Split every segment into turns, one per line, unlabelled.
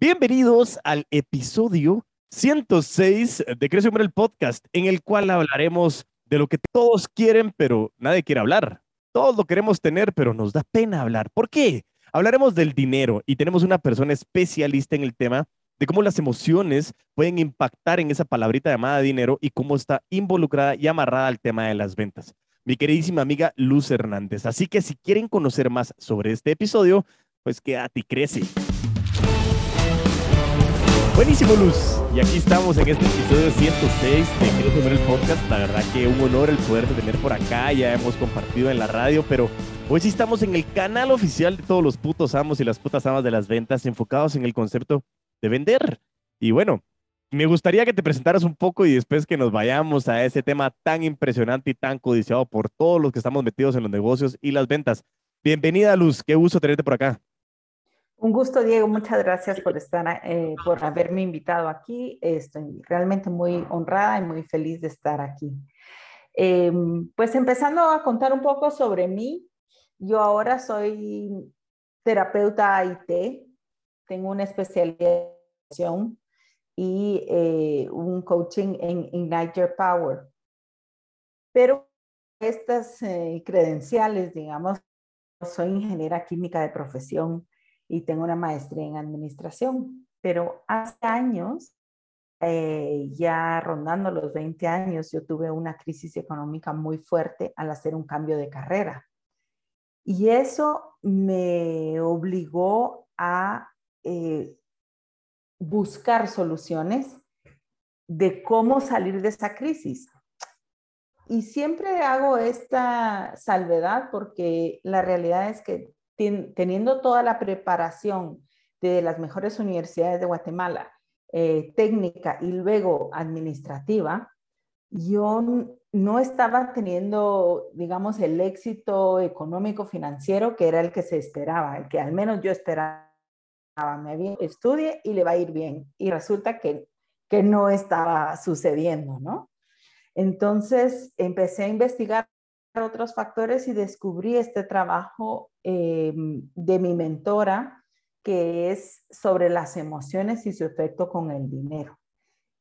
Bienvenidos al episodio 106 de Crece Hombre el podcast, en el cual hablaremos de lo que todos quieren, pero nadie quiere hablar. Todos lo queremos tener, pero nos da pena hablar. ¿Por qué? Hablaremos del dinero y tenemos una persona especialista en el tema de cómo las emociones pueden impactar en esa palabrita llamada dinero y cómo está involucrada y amarrada al tema de las ventas. Mi queridísima amiga Luz Hernández. Así que si quieren conocer más sobre este episodio, pues quédate y crece. Buenísimo, Luz. Y aquí estamos en este episodio 106 de Quiero Comer el Podcast. La verdad que un honor el poder tener por acá. Ya hemos compartido en la radio, pero hoy sí estamos en el canal oficial de todos los putos amos y las putas amas de las ventas, enfocados en el concepto de vender. Y bueno, me gustaría que te presentaras un poco y después que nos vayamos a ese tema tan impresionante y tan codiciado por todos los que estamos metidos en los negocios y las ventas. Bienvenida, Luz. Qué gusto tenerte por acá.
Un gusto, Diego. Muchas gracias por estar, eh, por haberme invitado aquí. Estoy realmente muy honrada y muy feliz de estar aquí. Em, pues empezando a contar un poco sobre mí, yo ahora soy terapeuta IT, tengo una especialización y eh, un coaching en Ignite Your Power. Pero estas eh, credenciales, digamos, soy ingeniera química de profesión y tengo una maestría en administración, pero hace años, eh, ya rondando los 20 años, yo tuve una crisis económica muy fuerte al hacer un cambio de carrera. Y eso me obligó a eh, buscar soluciones de cómo salir de esa crisis. Y siempre hago esta salvedad porque la realidad es que teniendo toda la preparación de las mejores universidades de Guatemala, eh, técnica y luego administrativa, yo no estaba teniendo, digamos, el éxito económico financiero que era el que se esperaba, el que al menos yo esperaba. Me había estudie y le va a ir bien. Y resulta que, que no estaba sucediendo, ¿no? Entonces empecé a investigar otros factores y descubrí este trabajo eh, de mi mentora que es sobre las emociones y su efecto con el dinero.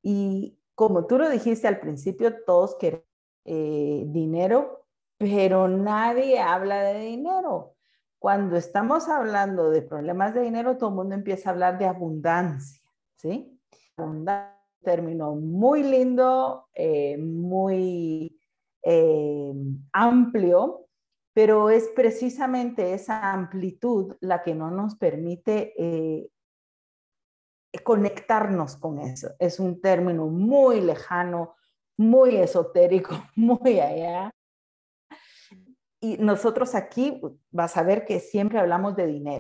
Y como tú lo dijiste al principio, todos quieren eh, dinero, pero nadie habla de dinero. Cuando estamos hablando de problemas de dinero, todo el mundo empieza a hablar de abundancia, ¿sí? Abundancia, término muy lindo, eh, muy eh, amplio, pero es precisamente esa amplitud la que no nos permite eh, conectarnos con eso. Es un término muy lejano, muy esotérico, muy allá. Y nosotros aquí vas a ver que siempre hablamos de dinero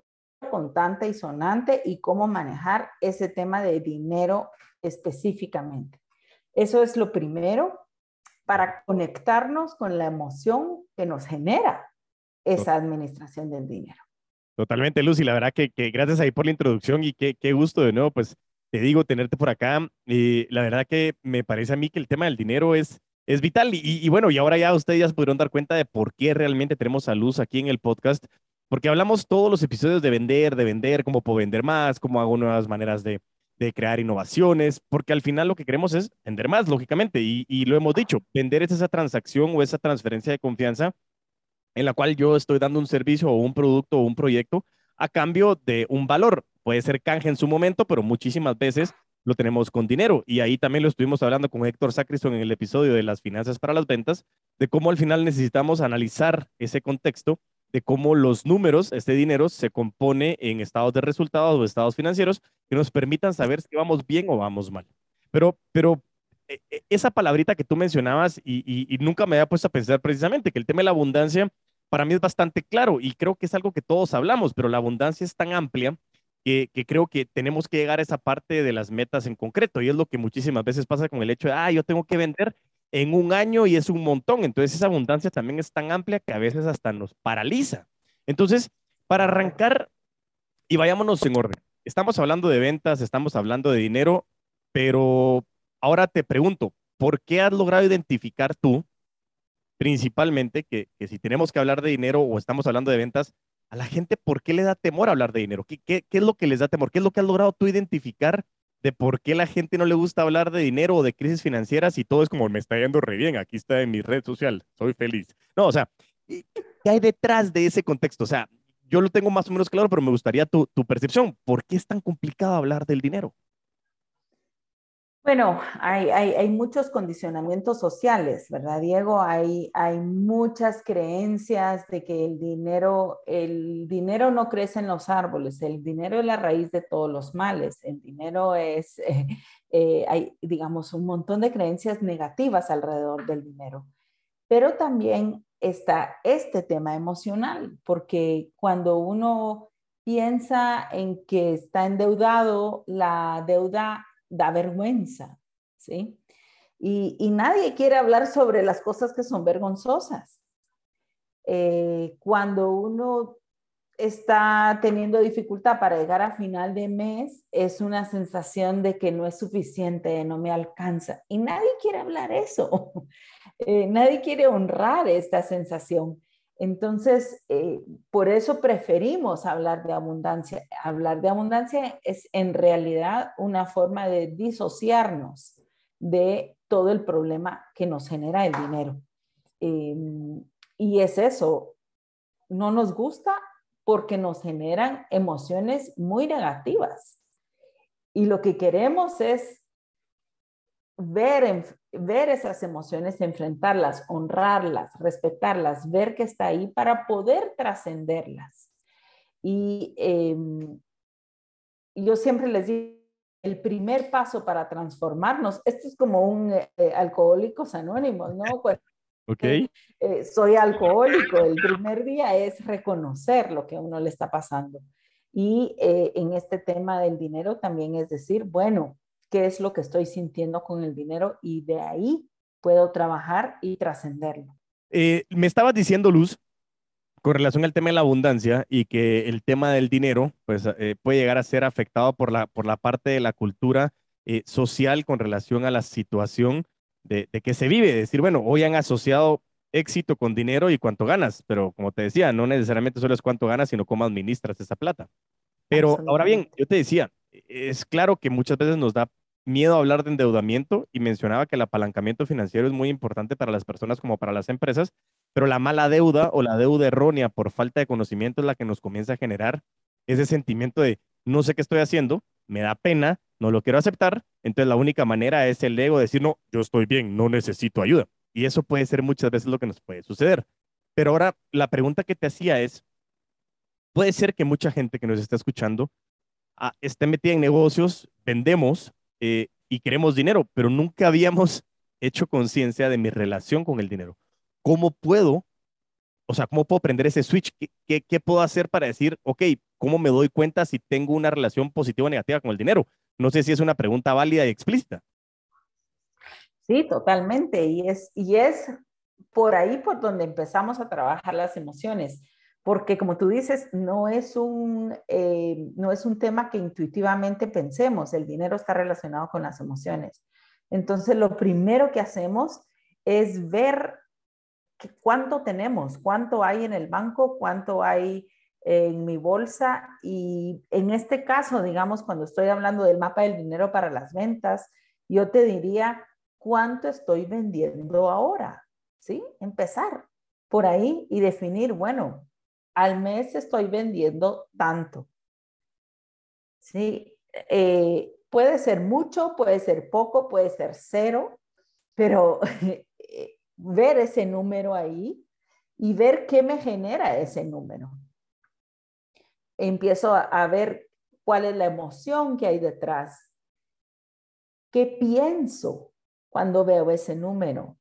contante y sonante y cómo manejar ese tema de dinero específicamente. Eso es lo primero para conectarnos con la emoción que nos genera esa administración del dinero.
Totalmente, Lucy. La verdad que, gracias ahí por la introducción y qué, qué, gusto de nuevo, pues te digo, tenerte por acá. Y la verdad que me parece a mí que el tema del dinero es, es vital. Y, y, bueno, y ahora ya ustedes ya se pudieron dar cuenta de por qué realmente tenemos a Luz aquí en el podcast. Porque hablamos todos los episodios de vender, de vender, cómo puedo vender más, cómo hago nuevas maneras de, de crear innovaciones, porque al final lo que queremos es vender más, lógicamente, y, lo hemos dicho, vender es esa transacción o esa transferencia de confianza en la cual yo estoy dando un servicio o un producto o un proyecto a cambio de un valor. Puede ser canje en su momento, pero muchísimas veces lo tenemos con dinero. Y ahí también lo estuvimos hablando con Héctor Sacristón en el episodio de las finanzas para las ventas, de cómo al final necesitamos analizar ese contexto de cómo los números, este dinero, se compone en estados de resultados o estados financieros que nos permitan saber si vamos bien o vamos mal. Pero, pero e, e, esa palabrita que tú mencionabas y, nunca me había puesto a pensar precisamente que el tema de la abundancia para mí es bastante claro y creo que es algo que todos hablamos, pero la abundancia es tan amplia que, que, creo que tenemos que llegar a esa parte de las metas en concreto y es lo que muchísimas veces pasa con el hecho de, ah, yo tengo que vender en un año y es un montón. Entonces esa abundancia también es tan amplia que a veces hasta nos paraliza. Entonces, para arrancar y vayámonos en orden. Estamos hablando de ventas, estamos hablando de dinero, pero ahora te pregunto, ¿por qué has logrado identificar tú principalmente que, que si tenemos que hablar de dinero o estamos hablando de ventas, a la gente por qué le da temor hablar de dinero. ¿Qué, qué, qué es lo que les da temor? ¿Qué es lo que has logrado tú identificar de por qué la gente no le gusta hablar de dinero o de crisis financieras y todo es como me está yendo re bien, aquí está en mi red social, soy feliz. No, o sea, ¿qué hay detrás de ese contexto? O sea, yo lo tengo más o menos claro, pero me gustaría tu, tu percepción. ¿Por qué es tan complicado hablar del dinero?
Bueno, hay, hay, muchos condicionamientos sociales, ¿verdad, Diego? Hay, hay muchas creencias de que el dinero, el dinero no crece en los árboles, el dinero es la raíz de todos los males, el dinero es, eh, hay, digamos, un montón de creencias negativas alrededor del dinero. Pero también está este tema emocional, porque cuando uno piensa en que está endeudado, la deuda da vergüenza, ¿sí? Y, nadie quiere hablar sobre las cosas que son vergonzosas. Eh, cuando uno está teniendo dificultad para llegar a final de mes, es una sensación de que no es suficiente, no me alcanza. Y nadie quiere hablar eso. Eh, nadie quiere honrar esta sensación. Entonces, eh, por eso preferimos hablar de abundancia. Hablar de abundancia es en realidad una forma de disociarnos de todo el problema que nos genera el dinero. Em, y es eso, no nos gusta porque nos generan emociones muy negativas. Y lo que queremos es ver, ver esas emociones, enfrentarlas, honrarlas, respetarlas, ver que está ahí para poder trascenderlas. Y em, yo siempre les digo, el primer paso para transformarnos, esto es como un eh, eh, alcohólicos anónimos, ¿no?
ok.
Eh, soy alcohólico, el primer día es reconocer lo que a uno le está pasando. Y en este tema del dinero también es decir, bueno, qué es lo que estoy sintiendo con el dinero y de ahí puedo trabajar y trascenderlo.
Eh, me estabas diciendo, Luz, con relación al tema de la abundancia y que el tema del dinero pues, eh, puede llegar a ser afectado por la, por la parte de la cultura eh, social con relación a la situación de, de, que se vive. decir, bueno, hoy han asociado éxito con dinero y cuánto ganas, pero como te decía, no necesariamente solo es cuánto ganas, sino cómo administras esa plata. Pero ahora bien, yo te decía, es claro que muchas veces nos da miedo a hablar de endeudamiento y mencionaba que el apalancamiento financiero es muy importante para las personas como para las empresas, pero la mala deuda o la deuda errónea por falta de conocimiento es la que nos comienza a generar ese sentimiento de no sé qué estoy haciendo, me da pena, no lo quiero aceptar, entonces la única manera es el ego decir, no, yo estoy bien, no necesito ayuda. Y eso puede ser muchas veces lo que nos puede suceder. Pero ahora la pregunta que te hacía es, puede ser que mucha gente que nos está escuchando ah, esté metida en negocios, vendemos, eh, y queremos dinero, pero nunca habíamos hecho conciencia de mi relación con el dinero. ¿Cómo puedo, o sea, cómo puedo prender ese switch? ¿Qué, qué, puedo hacer para decir, ok, cómo me doy cuenta si tengo una relación positiva o negativa con el dinero? No sé si es una pregunta válida y explícita.
Sí, totalmente. Y es, y es por ahí por donde empezamos a trabajar las emociones porque como tú dices, no es, un, eh, no es un tema que intuitivamente pensemos, el dinero está relacionado con las emociones. Entonces, lo primero que hacemos es ver cuánto tenemos, cuánto hay en el banco, cuánto hay en mi bolsa y en este caso, digamos, cuando estoy hablando del mapa del dinero para las ventas, yo te diría cuánto estoy vendiendo ahora, ¿sí? Empezar por ahí y definir, bueno, al mes estoy vendiendo tanto. Sí, eh, puede ser mucho, puede ser poco, puede ser cero, pero ver ese número ahí y ver qué me genera ese número. Empiezo a ver cuál es la emoción que hay detrás. ¿Qué pienso cuando veo ese número?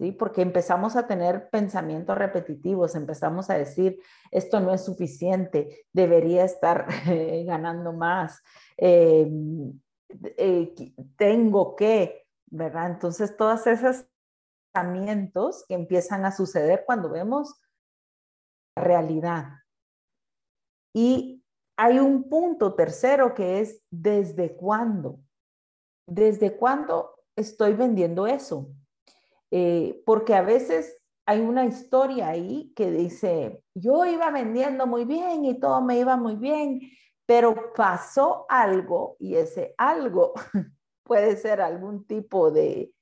¿Sí? Porque empezamos a tener pensamientos repetitivos, empezamos a decir, esto no es suficiente, debería estar ganando más, eh, eh, tengo que, ¿verdad? Entonces, todos esos pensamientos que empiezan a suceder cuando vemos la realidad. Y hay un punto tercero que es desde cuándo. ¿Desde cuándo estoy vendiendo eso? Eh, porque a veces hay una historia ahí que dice, yo iba vendiendo muy bien y todo me iba muy bien, pero pasó algo y ese algo puede ser algún tipo de,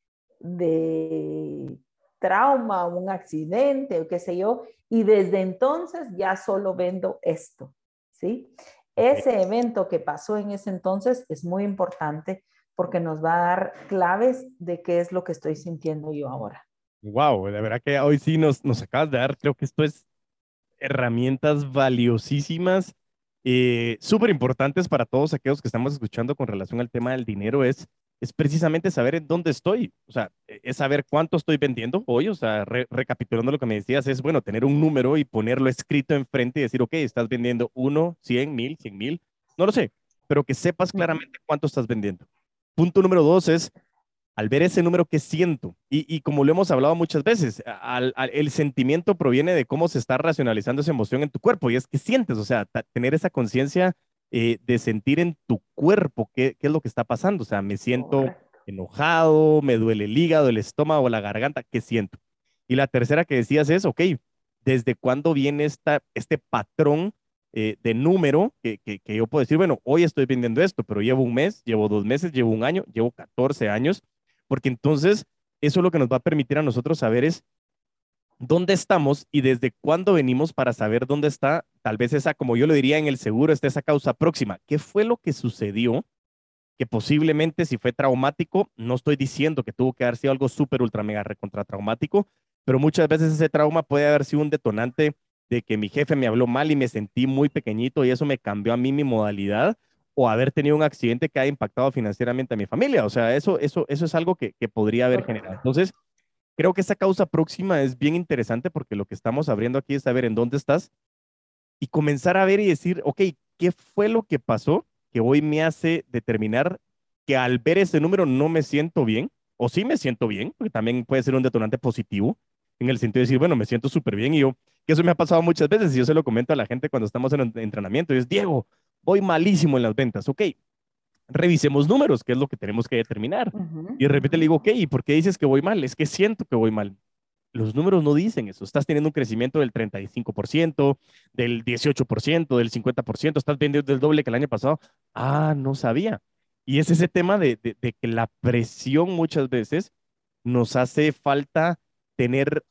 de trauma, un accidente o qué sé yo, y desde entonces ya solo vendo esto, ¿sí? Ese evento que pasó en ese entonces es muy importante porque nos va a dar claves de qué es lo que estoy sintiendo yo ahora.
Wow, de verdad que hoy sí nos, nos acabas de dar, creo que esto es herramientas valiosísimas, eh, súper importantes para todos aquellos que estamos escuchando con relación al tema del dinero, es, es precisamente saber en dónde estoy, o sea, es saber cuánto estoy vendiendo hoy, o sea, recapitulando lo que me decías, es, bueno, tener un número y ponerlo escrito enfrente y decir, ok, estás vendiendo uno, cien mil, cien mil, no lo sé, pero que sepas claramente cuánto estás vendiendo. Punto número dos es al ver ese número, ¿qué siento? Y, como lo hemos hablado muchas veces, el sentimiento proviene de cómo se está racionalizando esa emoción en tu cuerpo y es que sientes, o sea, tener esa conciencia eh, de sentir en tu cuerpo qué, es lo que está pasando, o sea, me siento enojado, me duele el hígado, el estómago, la garganta, ¿qué siento? Y la tercera que decías es, ok, ¿desde cuándo viene esta, este patrón eh, de número que, que, que, yo puedo decir, bueno, hoy estoy vendiendo esto, pero llevo un mes, llevo dos meses, llevo un año, llevo 14 años porque entonces eso lo que nos va a permitir a nosotros saber es dónde estamos y desde cuándo venimos para saber dónde está, tal vez esa, como yo lo diría en el seguro, está esa causa próxima. ¿Qué fue lo que sucedió? Que posiblemente si fue traumático, no estoy diciendo que tuvo que haber sido algo súper, ultra, mega, recontra traumático, pero muchas veces ese trauma puede haber sido un detonante de que mi jefe me habló mal y me sentí muy pequeñito y eso me cambió a mí mi modalidad o haber tenido un accidente que haya impactado financieramente a mi familia. O sea, eso, eso, eso es algo que, que podría haber generado. Entonces, creo que esa causa próxima es bien interesante porque lo que estamos abriendo aquí es saber en dónde estás y comenzar a ver y decir, ok, ¿qué fue lo que pasó que hoy me hace determinar que al ver ese número no me siento bien? O sí me siento bien, porque también puede ser un detonante positivo, en el sentido de decir, bueno, me siento súper bien y yo, que eso me ha pasado muchas veces y yo se lo comento a la gente cuando estamos en entrenamiento, y es, Diego, voy malísimo en las ventas, ok, revisemos números, que es lo que tenemos que determinar. Y de repente le digo, ok, ¿y por qué dices que voy mal? Es que siento que voy mal. Los números no dicen eso. Estás teniendo un crecimiento del 35%, del 18%, del 50%, estás vendiendo el doble que el año pasado. Ah, no sabía. Y es ese tema de, de que la presión muchas veces nos hace falta tener,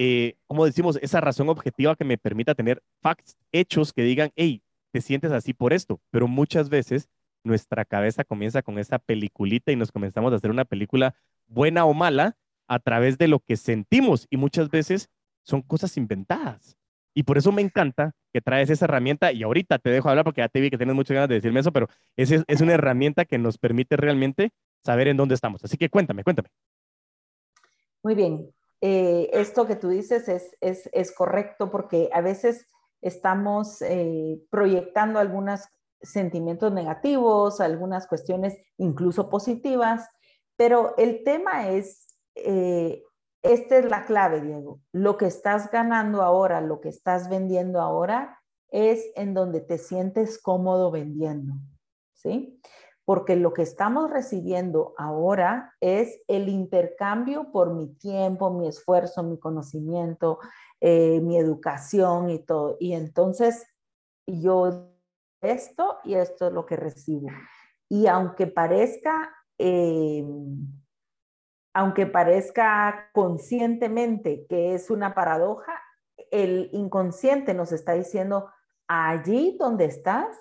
eh, como decimos, esa razón objetiva que me permita tener facts, hechos que digan, hey, te sientes así por esto, pero muchas veces nuestra cabeza comienza con esa peliculita y nos comenzamos a hacer una película buena o mala a través de lo que sentimos y muchas veces son cosas inventadas. Y por eso me encanta que traes esa herramienta y ahorita te dejo hablar porque ya te vi que tienes muchas ganas de decirme eso, pero es, es una herramienta que nos permite realmente saber en dónde estamos. Así que cuéntame, cuéntame.
Muy bien. Eh, esto que tú dices es, es, es correcto porque a veces estamos eh, proyectando algunos sentimientos negativos, algunas cuestiones incluso positivas, pero el tema es, eh, esta es la clave, Diego, lo que estás ganando ahora, lo que estás vendiendo ahora, es en donde te sientes cómodo vendiendo, ¿sí? Porque lo que estamos recibiendo ahora es el intercambio por mi tiempo, mi esfuerzo, mi conocimiento, eh, mi educación y todo. Y entonces yo esto y esto es lo que recibo. Y aunque parezca, eh, aunque parezca conscientemente que es una paradoja, el inconsciente nos está diciendo, allí donde estás,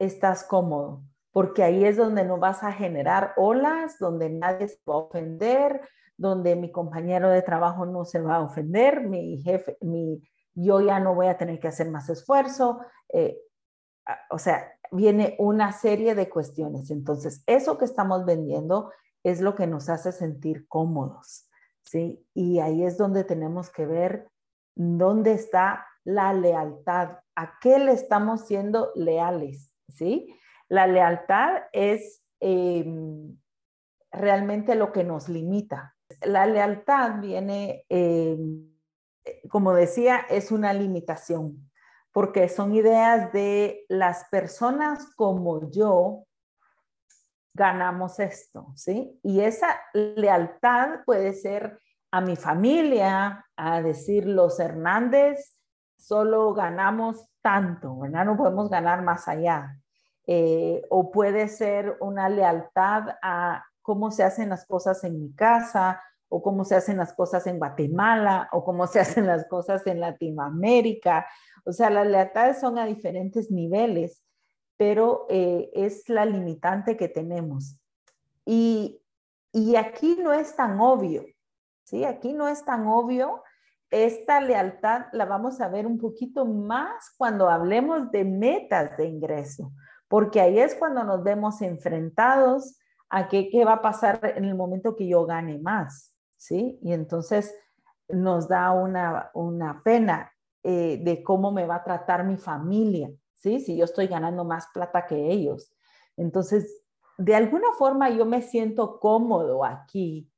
estás cómodo, porque ahí es donde no vas a generar olas, donde nadie se va a ofender, donde mi compañero de trabajo no se va a ofender, mi jefe, mi, yo ya no voy a tener que hacer más esfuerzo. Eh, o sea, viene una serie de cuestiones. Entonces, eso que estamos vendiendo es lo que nos hace sentir cómodos, ¿sí? Y ahí es donde tenemos que ver dónde está la lealtad, a qué le estamos siendo leales, ¿sí? La lealtad es em, realmente lo que nos limita, la lealtad viene, eh, como decía, es una limitación, porque son ideas de las personas como yo ganamos esto, ¿sí? Y esa lealtad puede ser a mi familia, a decir los Hernández, solo ganamos tanto. No podemos ganar más allá. Eh, o puede ser una lealtad a cómo se hacen las cosas en mi casa, o cómo se hacen las cosas en Guatemala, o cómo se hacen las cosas en Latinoamérica. O sea, las lealtades son a diferentes niveles, pero eh, es la limitante que tenemos. Y, y aquí no es tan obvio, ¿sí? Aquí no es tan obvio. Esta lealtad la vamos a ver un poquito más cuando hablemos de metas de ingreso, porque ahí es cuando nos vemos enfrentados a qué, qué va a pasar en el momento que yo gane más, ¿sí? Y entonces nos da una, una pena eh, de cómo me va a tratar mi familia, ¿sí? Si yo estoy ganando más plata que ellos. Entonces, de alguna forma yo me siento cómodo aquí,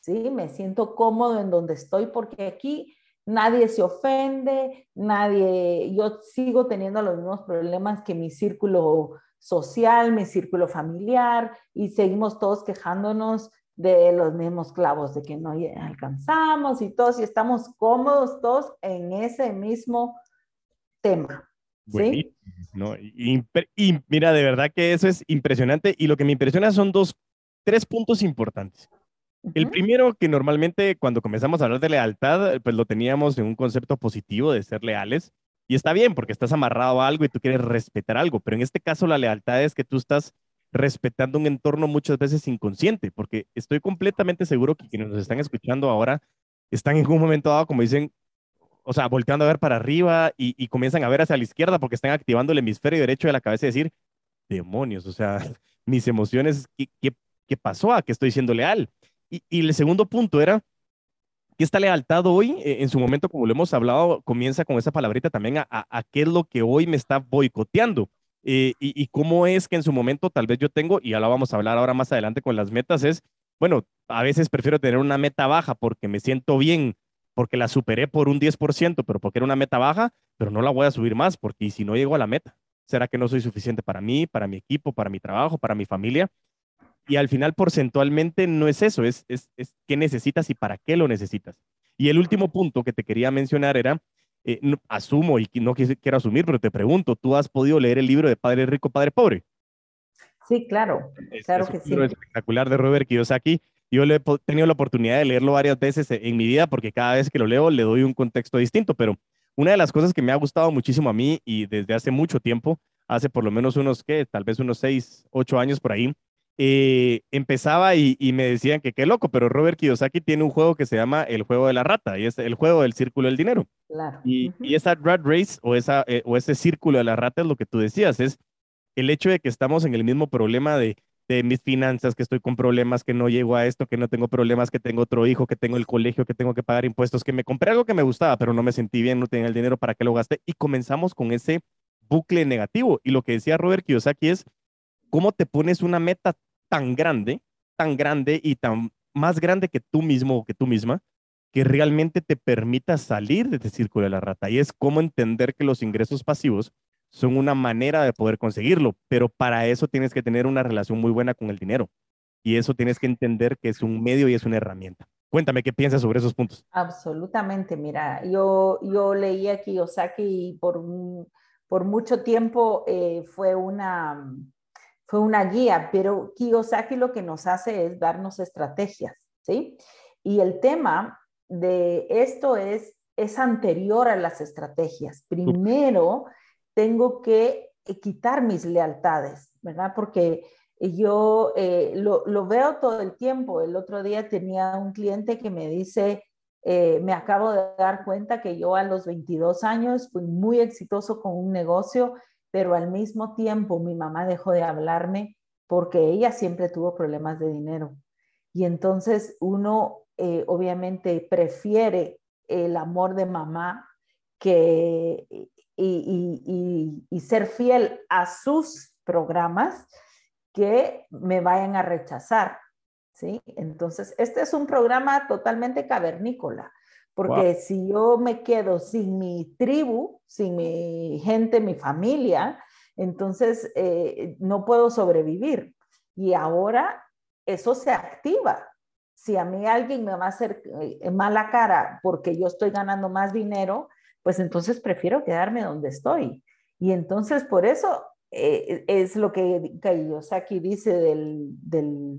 ¿sí? Me siento cómodo en donde estoy porque aquí nadie se ofende, nadie, yo sigo teniendo los mismos problemas que mi círculo social, mi círculo familiar y seguimos todos quejándonos de los mismos clavos, de que no alcanzamos y todos, y estamos cómodos todos en ese mismo tema. ¿sí?
No, y, mira, de verdad que eso es impresionante y lo que me impresiona son dos, tres puntos importantes. El primero, que normalmente cuando comenzamos a hablar de lealtad, pues lo teníamos en un concepto positivo de ser leales. Y está bien, porque estás amarrado a algo y tú quieres respetar algo, pero en este caso la lealtad es que tú estás respetando un entorno muchas veces inconsciente, porque estoy completamente seguro que quienes nos están escuchando ahora están en un momento dado, como dicen, o sea, volteando a ver para arriba y, comienzan a ver hacia la izquierda porque están activando el hemisferio derecho de la cabeza y decir, demonios, o sea, mis emociones, ¿qué, qué, pasó? ¿A qué estoy siendo leal? Y, el segundo punto era que esta lealtad hoy, eh, en su momento, como lo hemos hablado, comienza con esa palabrita también a, a, qué es lo que hoy me está boicoteando. Eh, y, y, cómo es que en su momento tal vez yo tengo, y ya lo vamos a hablar ahora más adelante con las metas, es, bueno, a veces prefiero tener una meta baja porque me siento bien porque la superé por un 10%, pero porque era una meta baja, pero no la voy a subir más, porque si no llego a la meta, ¿será que no soy suficiente para mí, para mi equipo, para mi trabajo, para mi familia? Y al final, porcentualmente, no es eso, es, es, es qué necesitas y para qué lo necesitas. Y el último punto que te quería mencionar era, eh, asumo y no quiero asumir, pero te pregunto, ¿tú has podido leer el libro de Padre Rico, Padre Pobre?
Sí, claro, claro que sí.
espectacular de Robert Kiyosaki yo le he tenido la oportunidad de leerlo varias veces en mi vida porque cada vez que lo leo le doy un contexto distinto, pero una de las cosas que me ha gustado muchísimo a mí y desde hace mucho tiempo, hace por lo menos unos, ¿qué? Tal vez unos seis, ocho años por ahí, eh, empezaba y, me decían que qué loco, pero Robert Kiyosaki tiene un juego que se llama el juego de la rata y es el juego del círculo del dinero.
Claro.
Y, y esa rat race o, esa, eh, o ese círculo de la rata es lo que tú decías, es el hecho de que estamos en el mismo problema de de mis finanzas, que estoy con problemas, que no llego a esto, que no tengo problemas, que tengo otro hijo, que tengo el colegio, que tengo que pagar impuestos, que me compré algo que me gustaba, pero no me sentí bien, no tenía el dinero para que lo gaste. Y comenzamos con ese bucle negativo. Y lo que decía Robert Kiyosaki es, ¿cómo te pones una meta tan grande, tan grande y tan más grande que tú mismo o que tú misma, que realmente te permita salir de este círculo de la rata? Y es cómo entender que los ingresos pasivos son una manera de poder conseguirlo, pero para eso tienes que tener una relación muy buena con el dinero. Y eso tienes que entender que es un medio y es una herramienta. Cuéntame qué piensas sobre esos puntos.
Absolutamente, mira, yo, yo leí a Kiyosaki y por, por mucho tiempo eh, fue, una, fue una guía, pero Kiyosaki lo que nos hace es darnos estrategias, ¿sí? Y el tema de esto es, es anterior a las estrategias. Primero tengo que quitar mis lealtades, ¿verdad? Porque yo eh, lo, veo todo el tiempo. El otro día tenía un cliente que me dice, eh, me acabo de dar cuenta que yo a los 22 años fui muy exitoso con un negocio, pero al mismo tiempo mi mamá dejó de hablarme porque ella siempre tuvo problemas de dinero. Y entonces uno obviamente prefiere el amor de mamá que y, ser fiel a sus programas que me vayan a rechazar. ¿sí? Entonces, este es un programa totalmente cavernícola, porque si yo me quedo sin mi tribu, sin mi gente, mi familia, entonces eh, no puedo sobrevivir. Y ahora eso se activa, si a mí alguien me va a hacer eh, mala cara porque yo estoy ganando más dinero, pues entonces prefiero quedarme donde estoy. Y entonces por eso eh, es lo que Kiyosaki dice del, del,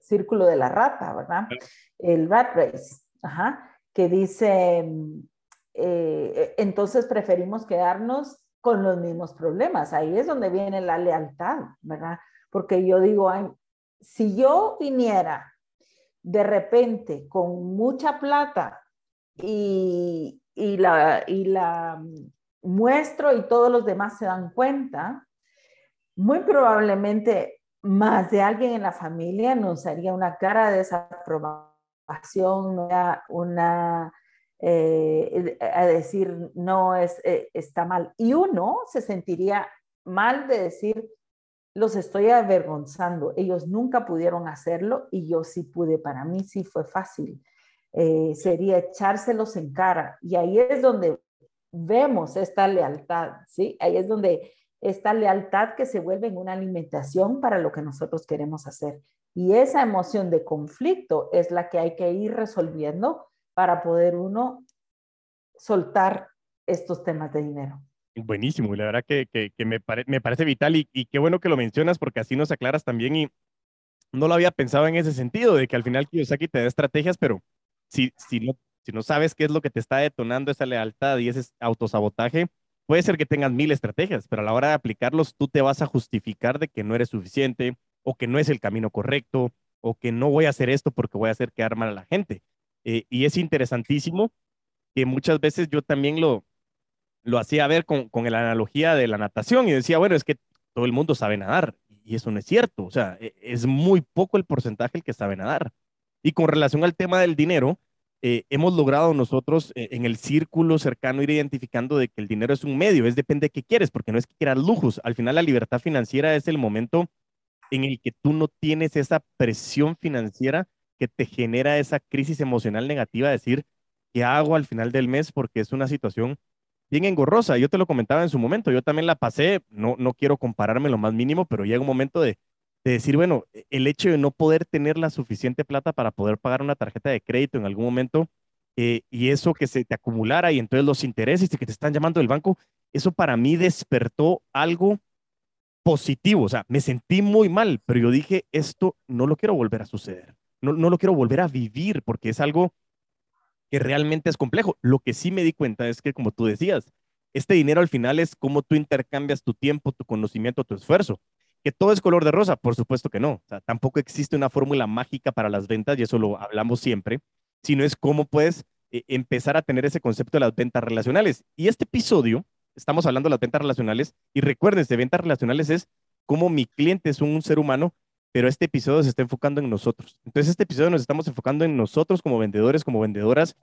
círculo de la rata, ¿verdad? El rat race, ajá, que dice, eh, entonces preferimos quedarnos con los mismos problemas. Ahí es donde viene la lealtad, ¿verdad? Porque yo digo, si yo viniera de repente con mucha plata y, la, y la muestro y todos los demás se dan cuenta, muy probablemente más de alguien en la familia nos haría una cara de desaprobación, una, eh, a decir no es, eh, está mal. Y uno se sentiría mal de decir, los estoy avergonzando. Ellos nunca pudieron hacerlo y yo sí pude. Para mí sí fue fácil. Eh, sería echárselos en cara. Y ahí es donde vemos esta lealtad, ¿sí? Ahí es donde esta lealtad que se vuelve en una alimentación para lo que nosotros queremos hacer. Y esa emoción de conflicto es la que hay que ir resolviendo para poder uno soltar estos temas de dinero.
Buenísimo, y la verdad que, que, me, me, parece vital y, y, qué bueno que lo mencionas porque así nos aclaras también y no lo había pensado en ese sentido, de que al final Kiyosaki te da estrategias, pero si, si, no, si no sabes qué es lo que te está detonando esa lealtad y ese autosabotaje, puede ser que tengas mil estrategias, pero a la hora de aplicarlos tú te vas a justificar de que no eres suficiente o que no es el camino correcto o que no voy a hacer esto porque voy a hacer quedar mal a la gente. Eh, y es interesantísimo que muchas veces yo también lo, lo hacía ver con, con la analogía de la natación y decía, bueno, es que todo el mundo sabe nadar y eso no es cierto, o sea, e, es muy poco el porcentaje el que sabe nadar. Y con relación al tema del dinero, eh, hemos logrado nosotros eh, en el círculo cercano ir identificando de que el dinero es un medio, es depende de qué quieres, porque no es que quieras lujos. Al final la libertad financiera es el momento en el que tú no tienes esa presión financiera que te genera esa crisis emocional negativa, decir, ¿qué hago al final del mes? Porque es una situación bien engorrosa. Yo te lo comentaba en su momento, yo también la pasé, no, no quiero compararme lo más mínimo, pero llega un momento de, decir, bueno, el hecho de no poder tener la suficiente plata para poder pagar una tarjeta de crédito en algún momento eh, y eso que se te acumulara y entonces los intereses que te están llamando del banco, eso para mí despertó algo positivo, o sea, me sentí muy mal, pero yo dije, esto no lo quiero volver a suceder, no, no lo quiero volver a vivir porque es algo que realmente es complejo. Lo que sí me di cuenta es que, como tú decías, este dinero al final es cómo tú intercambias tu tiempo, tu conocimiento, tu esfuerzo. Que todo es color de rosa, por supuesto que no. O sea, tampoco existe una fórmula mágica para las ventas y eso lo hablamos siempre, sino es cómo puedes eh, empezar a tener ese concepto de las ventas relacionales. Y este episodio, estamos hablando de las ventas relacionales y recuerden, de ventas relacionales es cómo mi cliente es un ser humano pero este episodio se está enfocando en nosotros. Entonces, este episodio nos estamos enfocando en nosotros como vendedores, como vendedoras,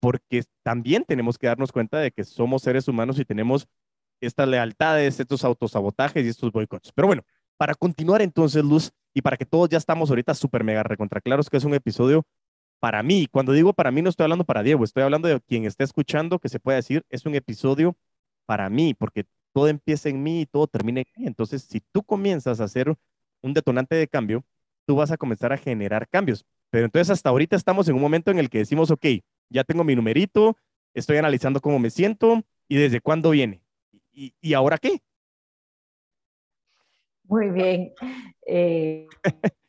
porque también tenemos que darnos cuenta de que somos seres humanos y tenemos estas lealtades, estos autosabotajes y estos boicots. Pero bueno, para continuar entonces, Luz, y para que todos ya estamos ahorita súper mega recontra claros que es un episodio para mí. Cuando digo para mí, no estoy hablando para Diego, estoy hablando de quien esté escuchando, que se puede decir, es un episodio para mí, porque todo empieza en mí y todo termina en mí. Entonces, si tú comienzas a hacer un detonante de cambio, tú vas a comenzar a generar cambios. Pero entonces hasta ahorita estamos en un momento en el que decimos, ok, ya tengo mi numerito, estoy analizando cómo me siento y desde cuándo viene. ¿Y, ahora qué?
Muy bien. Eh,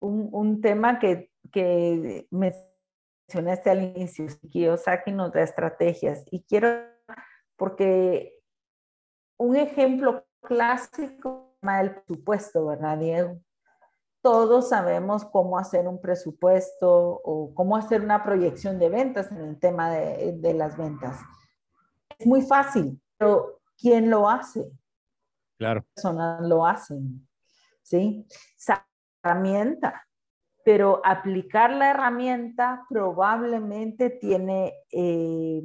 un, tema que, que mencionaste al inicio, Kiyosaki nos da estrategias y quiero, porque un ejemplo clásico del presupuesto, ¿verdad, Diego? Todos sabemos cómo hacer un presupuesto o cómo hacer una proyección de ventas en el tema de, las ventas. Es muy fácil, pero ¿quién lo hace?
Claro.
Personas lo hacen, ¿sí? Esa herramienta, pero aplicar la herramienta probablemente tiene eh,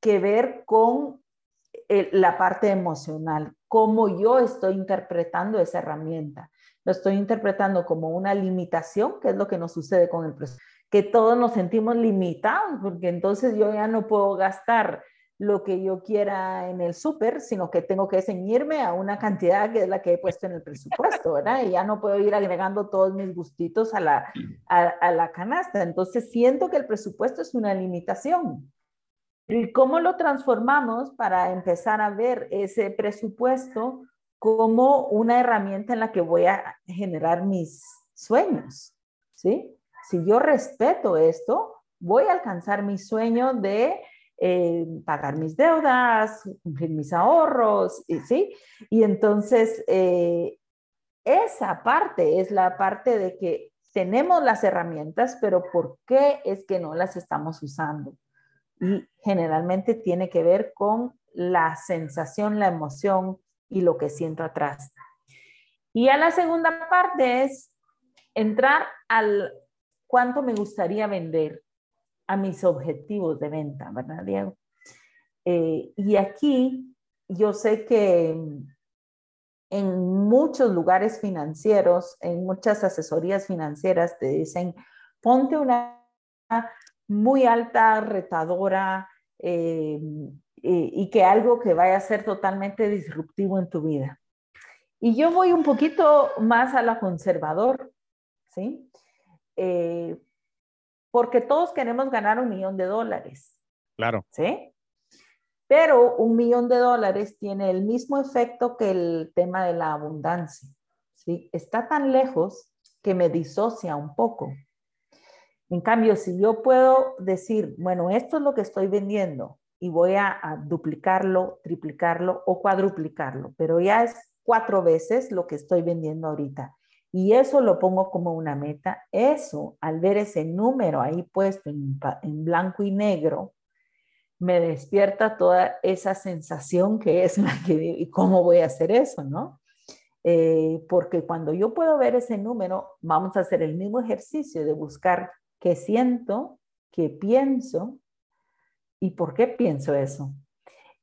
que ver con eh, la parte emocional, cómo yo estoy interpretando esa herramienta. Lo estoy interpretando como una limitación, que es lo que nos sucede con el presupuesto, que todos nos sentimos limitados, porque entonces yo ya no puedo gastar lo que yo quiera en el súper, sino que tengo que ceñirme a una cantidad que es la que he puesto en el presupuesto, ¿verdad? Y ya no puedo ir agregando todos mis gustitos a la, a, la canasta. Entonces siento que el presupuesto es una limitación. ¿Y cómo lo transformamos para empezar a ver ese presupuesto como una herramienta en la que voy a generar mis sueños? ¿Sí? Si yo respeto esto, voy a alcanzar mi sueño de eh, pagar mis deudas, cumplir mis ahorros, ¿sí? Y entonces, eh, esa parte es la parte de que tenemos las herramientas, pero ¿por qué es que no las estamos usando? Y generalmente tiene que ver con la sensación, la emoción y lo que siento atrás. Y a la segunda parte es entrar al cuánto me gustaría vender a mis objetivos de venta, ¿verdad, Diego? Eh, y aquí yo sé que en muchos lugares financieros, en muchas asesorías financieras te dicen, ponte una muy alta, retadora, eh, y que algo que vaya a ser totalmente disruptivo en tu vida. Y yo voy un poquito más a la conservador, ¿sí? Eh, porque todos queremos ganar un millón de dólares.
Claro.
¿Sí? Pero un millón de dólares tiene el mismo efecto que el tema de la abundancia. ¿sí? Está tan lejos que me disocia un poco. En cambio, si yo puedo decir, bueno, esto es lo que estoy vendiendo y voy a, a duplicarlo, triplicarlo o cuadruplicarlo, pero ya es cuatro veces lo que estoy vendiendo ahorita y eso lo pongo como una meta, eso, al ver ese número ahí puesto en, blanco y negro, me despierta toda esa sensación que es la que, ¿y cómo voy a hacer eso, no? Eh, porque cuando yo puedo ver ese número, vamos a hacer el mismo ejercicio de buscar qué siento, qué pienso y por qué pienso eso.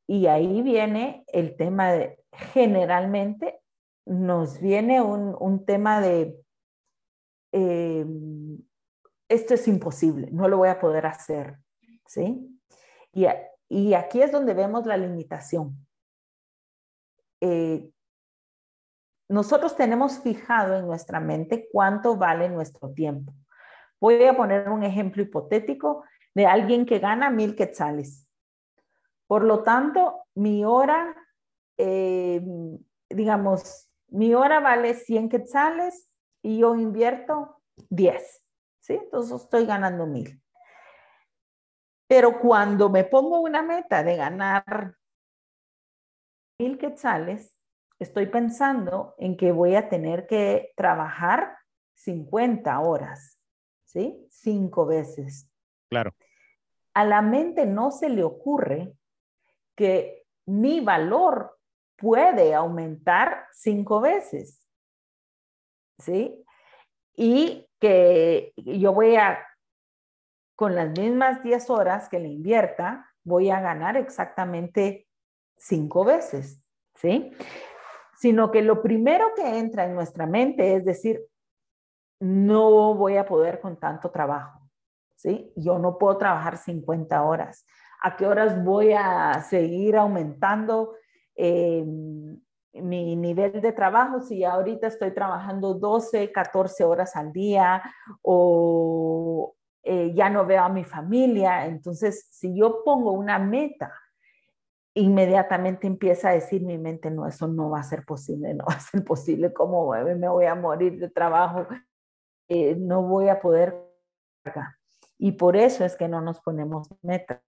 Y ahí viene el tema de generalmente nos viene un, tema de, eh, esto es imposible, no lo voy a poder hacer, ¿sí? Y, y aquí es donde vemos la limitación. Eh, nosotros tenemos fijado en nuestra mente cuánto vale nuestro tiempo. Voy a poner un ejemplo hipotético de alguien que gana mil quetzales. Por lo tanto, mi hora, eh, digamos, mi hora vale 100 quetzales y yo invierto 10, ¿sí? Entonces estoy ganando mil. Pero cuando me pongo una meta de ganar mil quetzales, estoy pensando en que voy a tener que trabajar 50 horas, ¿sí? Cinco veces.
Claro.
A la mente no se le ocurre que mi valor puede aumentar cinco veces. ¿Sí? Y que yo voy a, con las mismas 10 horas que le invierta, voy a ganar exactamente cinco veces. ¿Sí? Sino que lo primero que entra en nuestra mente es decir, no voy a poder con tanto trabajo. ¿Sí? Yo no puedo trabajar 50 horas. ¿A qué horas voy a seguir aumentando eh, mi nivel de trabajo, si ahorita estoy trabajando 12, 14 horas al día o eh, ya no veo a mi familia, entonces si yo pongo una meta, inmediatamente empieza a decir mi mente, no, eso no va a ser posible, no va a ser posible, ¿cómo me voy a morir de trabajo? Eh, no voy a poder. Y por eso es que no nos ponemos meta,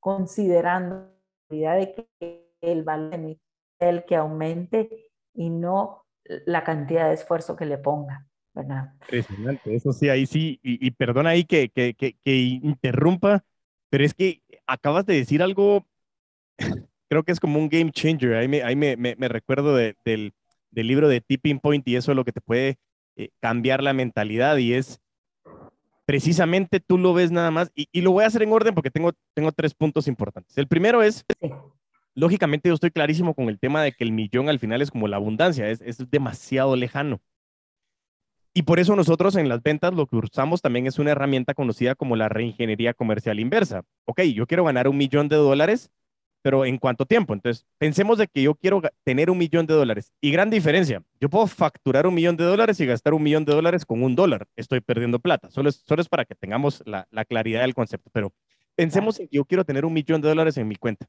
considerando de que el valor el que aumente y no la cantidad de esfuerzo que le ponga. ¿verdad?
Impresionante, eso sí, ahí sí, y, perdona ahí que, que, que, interrumpa, pero es que acabas de decir algo, creo que es como un game changer, ahí me, ahí me, me, recuerdo del, del, libro de Tipping Point y eso es lo que te puede eh, cambiar la mentalidad y es precisamente tú lo ves nada más, y, lo voy a hacer en orden porque tengo, tengo tres puntos importantes. El primero es, lógicamente yo estoy clarísimo con el tema de que el millón al final es como la abundancia, es, es demasiado lejano. Y por eso nosotros en las ventas lo que usamos también es una herramienta conocida como la reingeniería comercial inversa. Ok, yo quiero ganar un millón de dólares, pero ¿en cuánto tiempo? Entonces, pensemos de que yo quiero tener un millón de dólares. Y gran diferencia, yo puedo facturar un millón de dólares y gastar un millón de dólares con un dólar. Estoy perdiendo plata. Solo es, solo es para que tengamos la, la claridad del concepto. Pero pensemos en que yo quiero tener un millón de dólares en mi cuenta.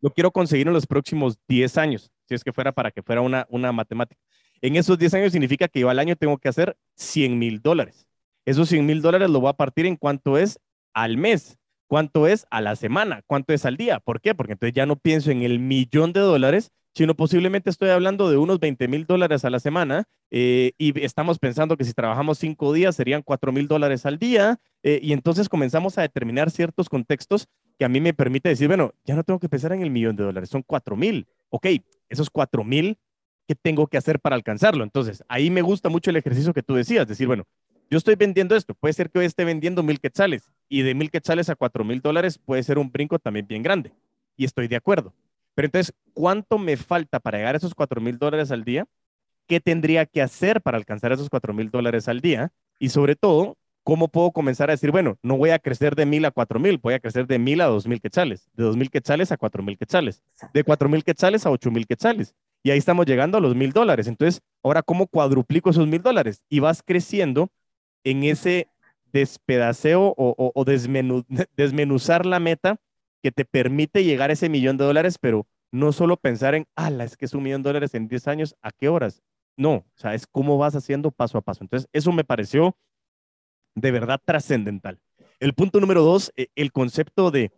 Lo quiero conseguir en los próximos 10 años, si es que fuera para que fuera una, una matemática. En esos 10 años significa que yo al año tengo que hacer 100 mil dólares. Esos 100 mil dólares lo voy a partir en cuánto es al mes, cuánto es a la semana, cuánto es al día. ¿Por qué? Porque entonces ya no pienso en el millón de dólares, sino posiblemente estoy hablando de unos 20 mil dólares a la semana eh, y estamos pensando que si trabajamos cinco días serían 4 mil dólares al día eh, y entonces comenzamos a determinar ciertos contextos que a mí me permite decir, bueno, ya no tengo que pensar en el millón de dólares, son 4 mil. Ok, esos 4 mil qué tengo que hacer para alcanzarlo. Entonces, ahí me gusta mucho el ejercicio que tú decías, decir, bueno, yo estoy vendiendo esto, puede ser que hoy esté vendiendo mil quetzales y de mil quetzales a cuatro mil dólares puede ser un brinco también bien grande y estoy de acuerdo. Pero entonces, ¿cuánto me falta para llegar a esos cuatro mil dólares al día? ¿Qué tendría que hacer para alcanzar esos cuatro mil dólares al día? Y sobre todo, ¿cómo puedo comenzar a decir, bueno, no voy a crecer de mil a cuatro mil, voy a crecer de mil a dos mil quetzales, de dos mil quetzales a cuatro mil quetzales, de cuatro mil quetzales a ocho mil quetzales? y ahí estamos llegando a los mil dólares. Entonces, ahora, ¿cómo cuadruplico esos mil dólares? Y vas creciendo en ese despedaceo o, desmenuzar la meta que te permite llegar a ese millón de dólares, pero no solo pensar en, ah, es que es un millón de dólares en 10 años, ¿a qué horas? No, o sea, es cómo vas haciendo paso a paso. Entonces, eso me pareció de verdad trascendental. El punto número dos, eh, el concepto de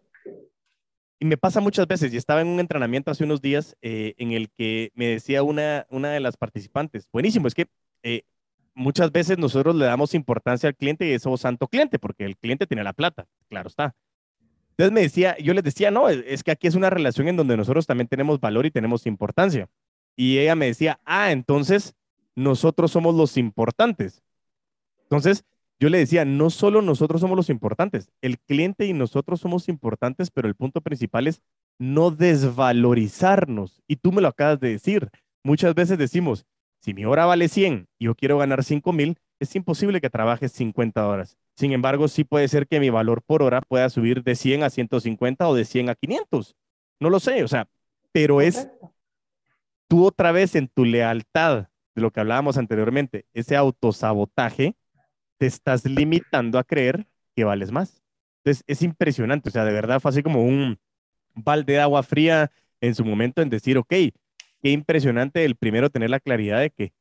y me pasa muchas veces, y estaba en un entrenamiento hace unos días eh, en el que me decía una, una de las participantes, buenísimo, es que eh, muchas veces nosotros le damos importancia al cliente y eso santo cliente, porque el cliente tiene la plata, claro está. Entonces me decía, yo les decía, no, es que aquí es una relación en donde nosotros también tenemos valor y tenemos importancia. Y ella me decía, ah, entonces nosotros somos los importantes. Entonces, yo le decía, no solo nosotros somos los importantes, el cliente y nosotros somos importantes, pero el punto principal es no desvalorizarnos. Y tú me lo acabas de decir. Muchas veces decimos, si mi hora vale 100 y yo quiero ganar 5 mil, es imposible que trabajes 50 horas. Sin embargo, sí puede ser que mi valor por hora pueda subir de 100 a 150 o de 100 a 500. No lo sé, o sea, pero es tú otra vez en tu lealtad de lo que hablábamos anteriormente, ese autosabotaje te estás limitando a creer que vales más. Entonces, es impresionante, o sea, de verdad fue así como un balde de agua fría en su momento en decir, ok, qué impresionante el primero tener la claridad de que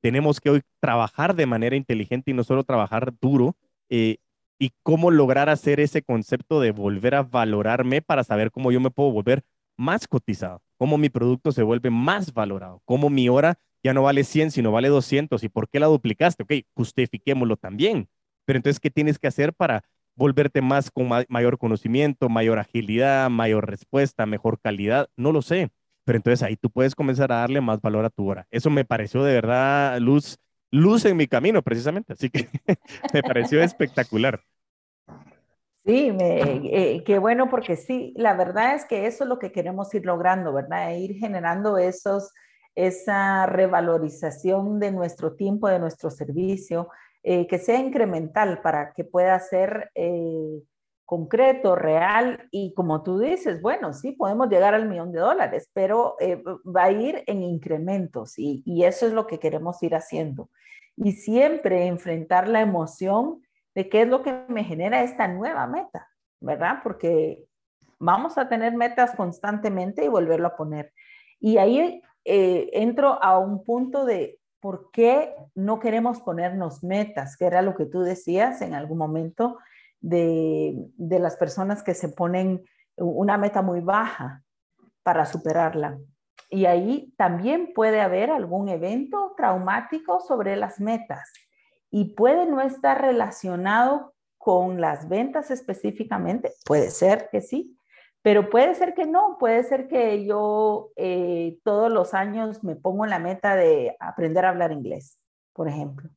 tenemos que hoy trabajar de manera inteligente y no solo trabajar duro, eh, y cómo lograr hacer ese concepto de volver a valorarme para saber cómo yo me puedo volver más cotizado, cómo mi producto se vuelve más valorado, cómo mi hora ya no vale 100, sino vale 200. ¿Y por qué la duplicaste? Ok, justifiquémoslo también. Pero entonces, ¿qué tienes que hacer para volverte más con mayor conocimiento, mayor agilidad, mayor respuesta, mejor calidad? No lo sé. Pero entonces ahí tú puedes comenzar a darle más valor a tu hora. Eso me pareció de verdad luz, luz en mi camino, precisamente. Así que me pareció espectacular.
Sí, eh, qué bueno porque sí, la verdad es que eso es lo que queremos ir logrando, ¿verdad? E ir generando esos esa revalorización de nuestro tiempo, de nuestro servicio, eh, que sea incremental para que pueda ser eh, concreto, real y como tú dices, bueno, sí, podemos llegar al millón de dólares, pero eh, va a ir en incrementos y, eso es lo que queremos ir haciendo. Y siempre enfrentar la emoción de qué es lo que me genera esta nueva meta, ¿verdad? Porque vamos a tener metas constantemente y volverlo a poner. Y ahí eh, entro a un punto de por qué no queremos ponernos metas, que era lo que tú decías en algún momento de, de las personas que se ponen una meta muy baja para superarla. Y ahí también puede haber algún evento traumático sobre las metas y puede no estar relacionado con las ventas específicamente, puede ser que sí, pero puede ser que no, puede ser que yo eh, todos los años me pongo la meta de aprender a hablar inglés, por ejemplo.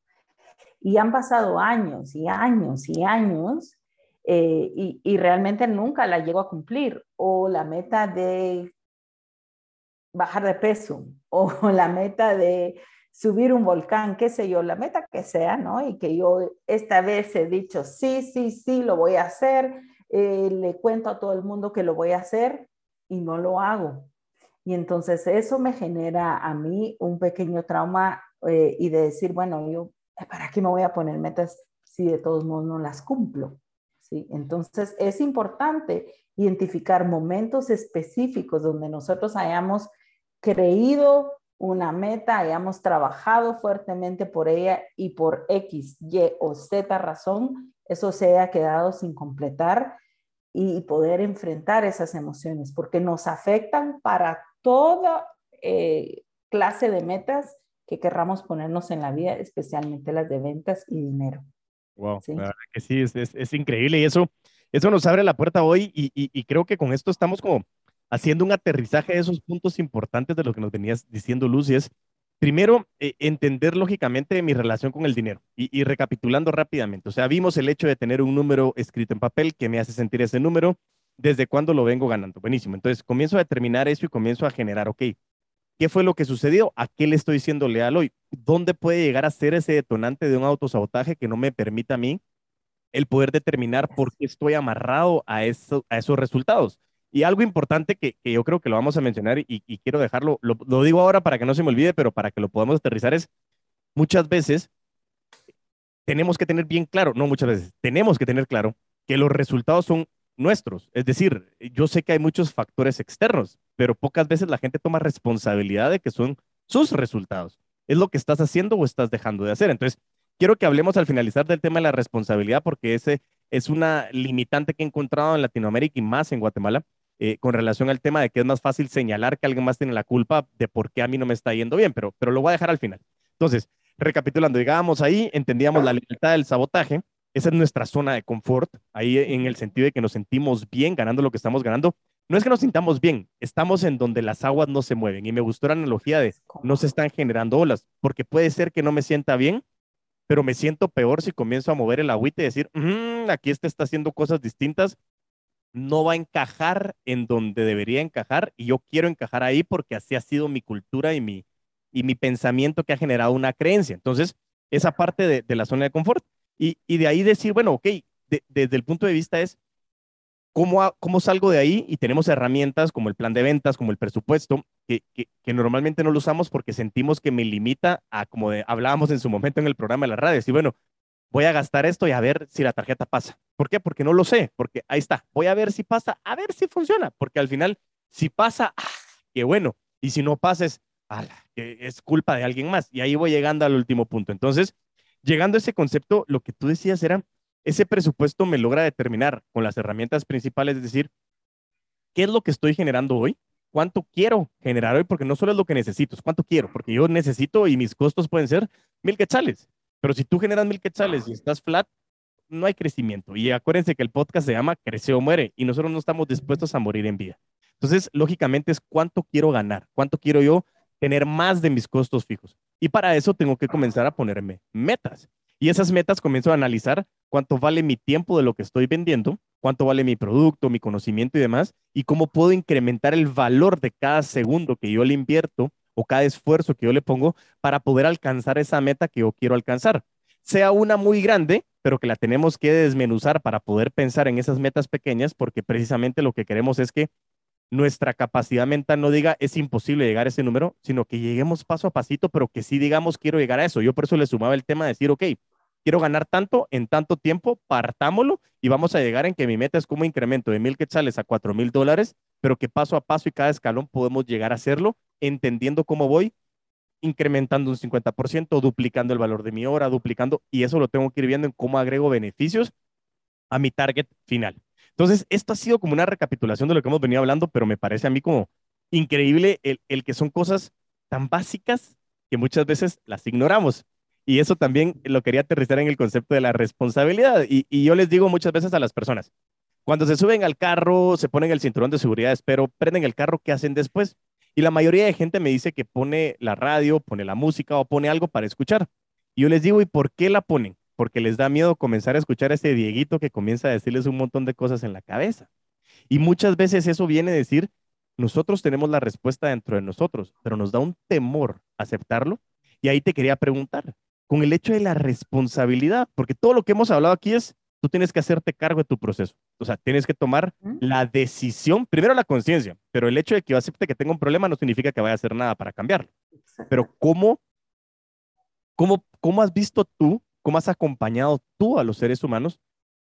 Y han pasado años y años y años eh, y, y, realmente nunca la llego a cumplir. O la meta de bajar de peso o la meta de subir un volcán, qué sé yo, la meta que sea, ¿no? Y que yo esta vez he dicho, sí, sí, sí, lo voy a hacer, eh, le cuento a todo el mundo que lo voy a hacer y no lo hago. Y entonces eso me genera a mí un pequeño trauma eh, y de decir, bueno, yo, ¿para qué me voy a poner metas si de todos modos no las cumplo? ¿Sí? Entonces es importante identificar momentos específicos donde nosotros hayamos creído una meta, hayamos trabajado fuertemente por ella y por X, Y o Z razón, eso se haya quedado sin completar y poder enfrentar esas emociones, porque nos afectan para toda eh, clase de metas que querramos ponernos en la vida, especialmente las de ventas y dinero.
Wow, ¿Sí? que sí, es, es, increíble y eso, eso nos abre la puerta hoy y, y, y creo que con esto estamos como haciendo un aterrizaje de esos puntos importantes de lo que nos venías diciendo, Luz, y es, primero, eh, entender lógicamente mi relación con el dinero. Y, recapitulando rápidamente, o sea, vimos el hecho de tener un número escrito en papel que me hace sentir ese número, desde cuándo lo vengo ganando. Buenísimo. Entonces, comienzo a determinar eso y comienzo a generar, ok, ¿qué fue lo que sucedió? ¿A qué le estoy siendo leal hoy? ¿Dónde puede llegar a ser ese detonante de un autosabotaje que no me permita a mí el poder determinar por qué estoy amarrado a, eso, a esos resultados? Y algo importante que, yo creo que lo vamos a mencionar y, quiero dejarlo, lo, digo ahora para que no se me olvide, pero para que lo podamos aterrizar es, muchas veces tenemos que tener bien claro, no muchas veces, tenemos que tener claro que los resultados son nuestros. Es decir, yo sé que hay muchos factores externos, pero pocas veces la gente toma responsabilidad de que son sus resultados. Es lo que estás haciendo o estás dejando de hacer. Entonces, quiero que hablemos al finalizar del tema de la responsabilidad, porque ese es una limitante que he encontrado en Latinoamérica y más en Guatemala, eh, con relación al tema de que es más fácil señalar que alguien más tiene la culpa de por qué a mí no me está yendo bien, pero, pero lo voy a dejar al final. Entonces, recapitulando, llegábamos ahí, entendíamos la libertad del sabotaje, esa es nuestra zona de confort, ahí en el sentido de que nos sentimos bien ganando lo que estamos ganando. No es que nos sintamos bien, estamos en donde las aguas no se mueven. Y me gustó la analogía de no se están generando olas, porque puede ser que no me sienta bien, pero me siento peor si comienzo a mover el agüite y decir, mm, aquí este está haciendo cosas distintas no va a encajar en donde debería encajar y yo quiero encajar ahí porque así ha sido mi cultura y mi, y mi pensamiento que ha generado una creencia. Entonces, esa parte de, la zona de confort. Y, de ahí decir, bueno, ok, desde el punto de vista es, ¿cómo, ¿cómo salgo de ahí? Y tenemos herramientas como el plan de ventas, como el presupuesto, que, que, normalmente no lo usamos porque sentimos que me limita a, como hablábamos en su momento en el programa de la radio, y bueno, voy a gastar esto y a ver si la tarjeta pasa. ¿Por qué? Porque no lo sé, porque ahí está, voy a ver si pasa, a ver si funciona, porque al final, si pasa, ¡ah! qué bueno, y si no pasa, es, que es culpa de alguien más. Y ahí voy llegando al último punto. Entonces, llegando a ese concepto, lo que tú decías era, ese presupuesto me logra determinar con las herramientas principales, es decir, ¿qué es lo que estoy generando hoy? ¿Cuánto quiero generar hoy? Porque no solo es lo que necesito, es cuánto quiero, porque yo necesito y mis costos pueden ser mil quetzales. Pero si tú generas mil quetzales y estás flat, no hay crecimiento. Y acuérdense que el podcast se llama Crece o Muere y nosotros no estamos dispuestos a morir en vida. Entonces, lógicamente es cuánto quiero ganar, cuánto quiero yo tener más de mis costos fijos. Y para eso tengo que comenzar a ponerme metas. Y esas metas comienzo a analizar cuánto vale mi tiempo de lo que estoy vendiendo, cuánto vale mi producto, mi conocimiento y demás, y cómo puedo incrementar el valor de cada segundo que yo le invierto o cada esfuerzo que yo le pongo para poder alcanzar esa meta que yo quiero alcanzar. Sea una muy grande, pero que la tenemos que desmenuzar para poder pensar en esas metas pequeñas, porque precisamente lo que queremos es que nuestra capacidad mental no diga es imposible llegar a ese número, sino que lleguemos paso a pasito, pero que sí digamos quiero llegar a eso. Yo por eso le sumaba el tema de decir, ok, quiero ganar tanto en tanto tiempo, partámoslo y vamos a llegar en que mi meta es como incremento de mil quetzales a cuatro mil dólares, pero que paso a paso y cada escalón podemos llegar a hacerlo entendiendo cómo voy, incrementando un 50%, duplicando el valor de mi hora, duplicando, y eso lo tengo que ir viendo en cómo agrego beneficios a mi target final. Entonces, esto ha sido como una recapitulación de lo que hemos venido hablando, pero me parece a mí como increíble el, el que son cosas tan básicas que muchas veces las ignoramos. Y eso también lo quería aterrizar en el concepto de la responsabilidad. Y, y, yo les digo muchas veces a las personas, cuando se suben al carro, se ponen el cinturón de seguridad, espero, prenden el carro, ¿qué hacen después? Y la mayoría de gente me dice que pone la radio, pone la música o pone algo para escuchar. Y yo les digo, ¿y por qué la ponen? Porque les da miedo comenzar a escuchar a ese Dieguito que comienza a decirles un montón de cosas en la cabeza. Y muchas veces eso viene a decir, nosotros tenemos la respuesta dentro de nosotros, pero nos da un temor aceptarlo. Y ahí te quería preguntar, con el hecho de la responsabilidad, porque todo lo que hemos hablado aquí es, tú tienes que hacerte cargo de tu proceso. O sea, tienes que tomar la decisión, primero la conciencia, pero el hecho de que yo acepte que tengo un problema no significa que vaya a hacer nada para cambiarlo. Pero ¿cómo, cómo, cómo has visto tú, cómo has acompañado tú a los seres humanos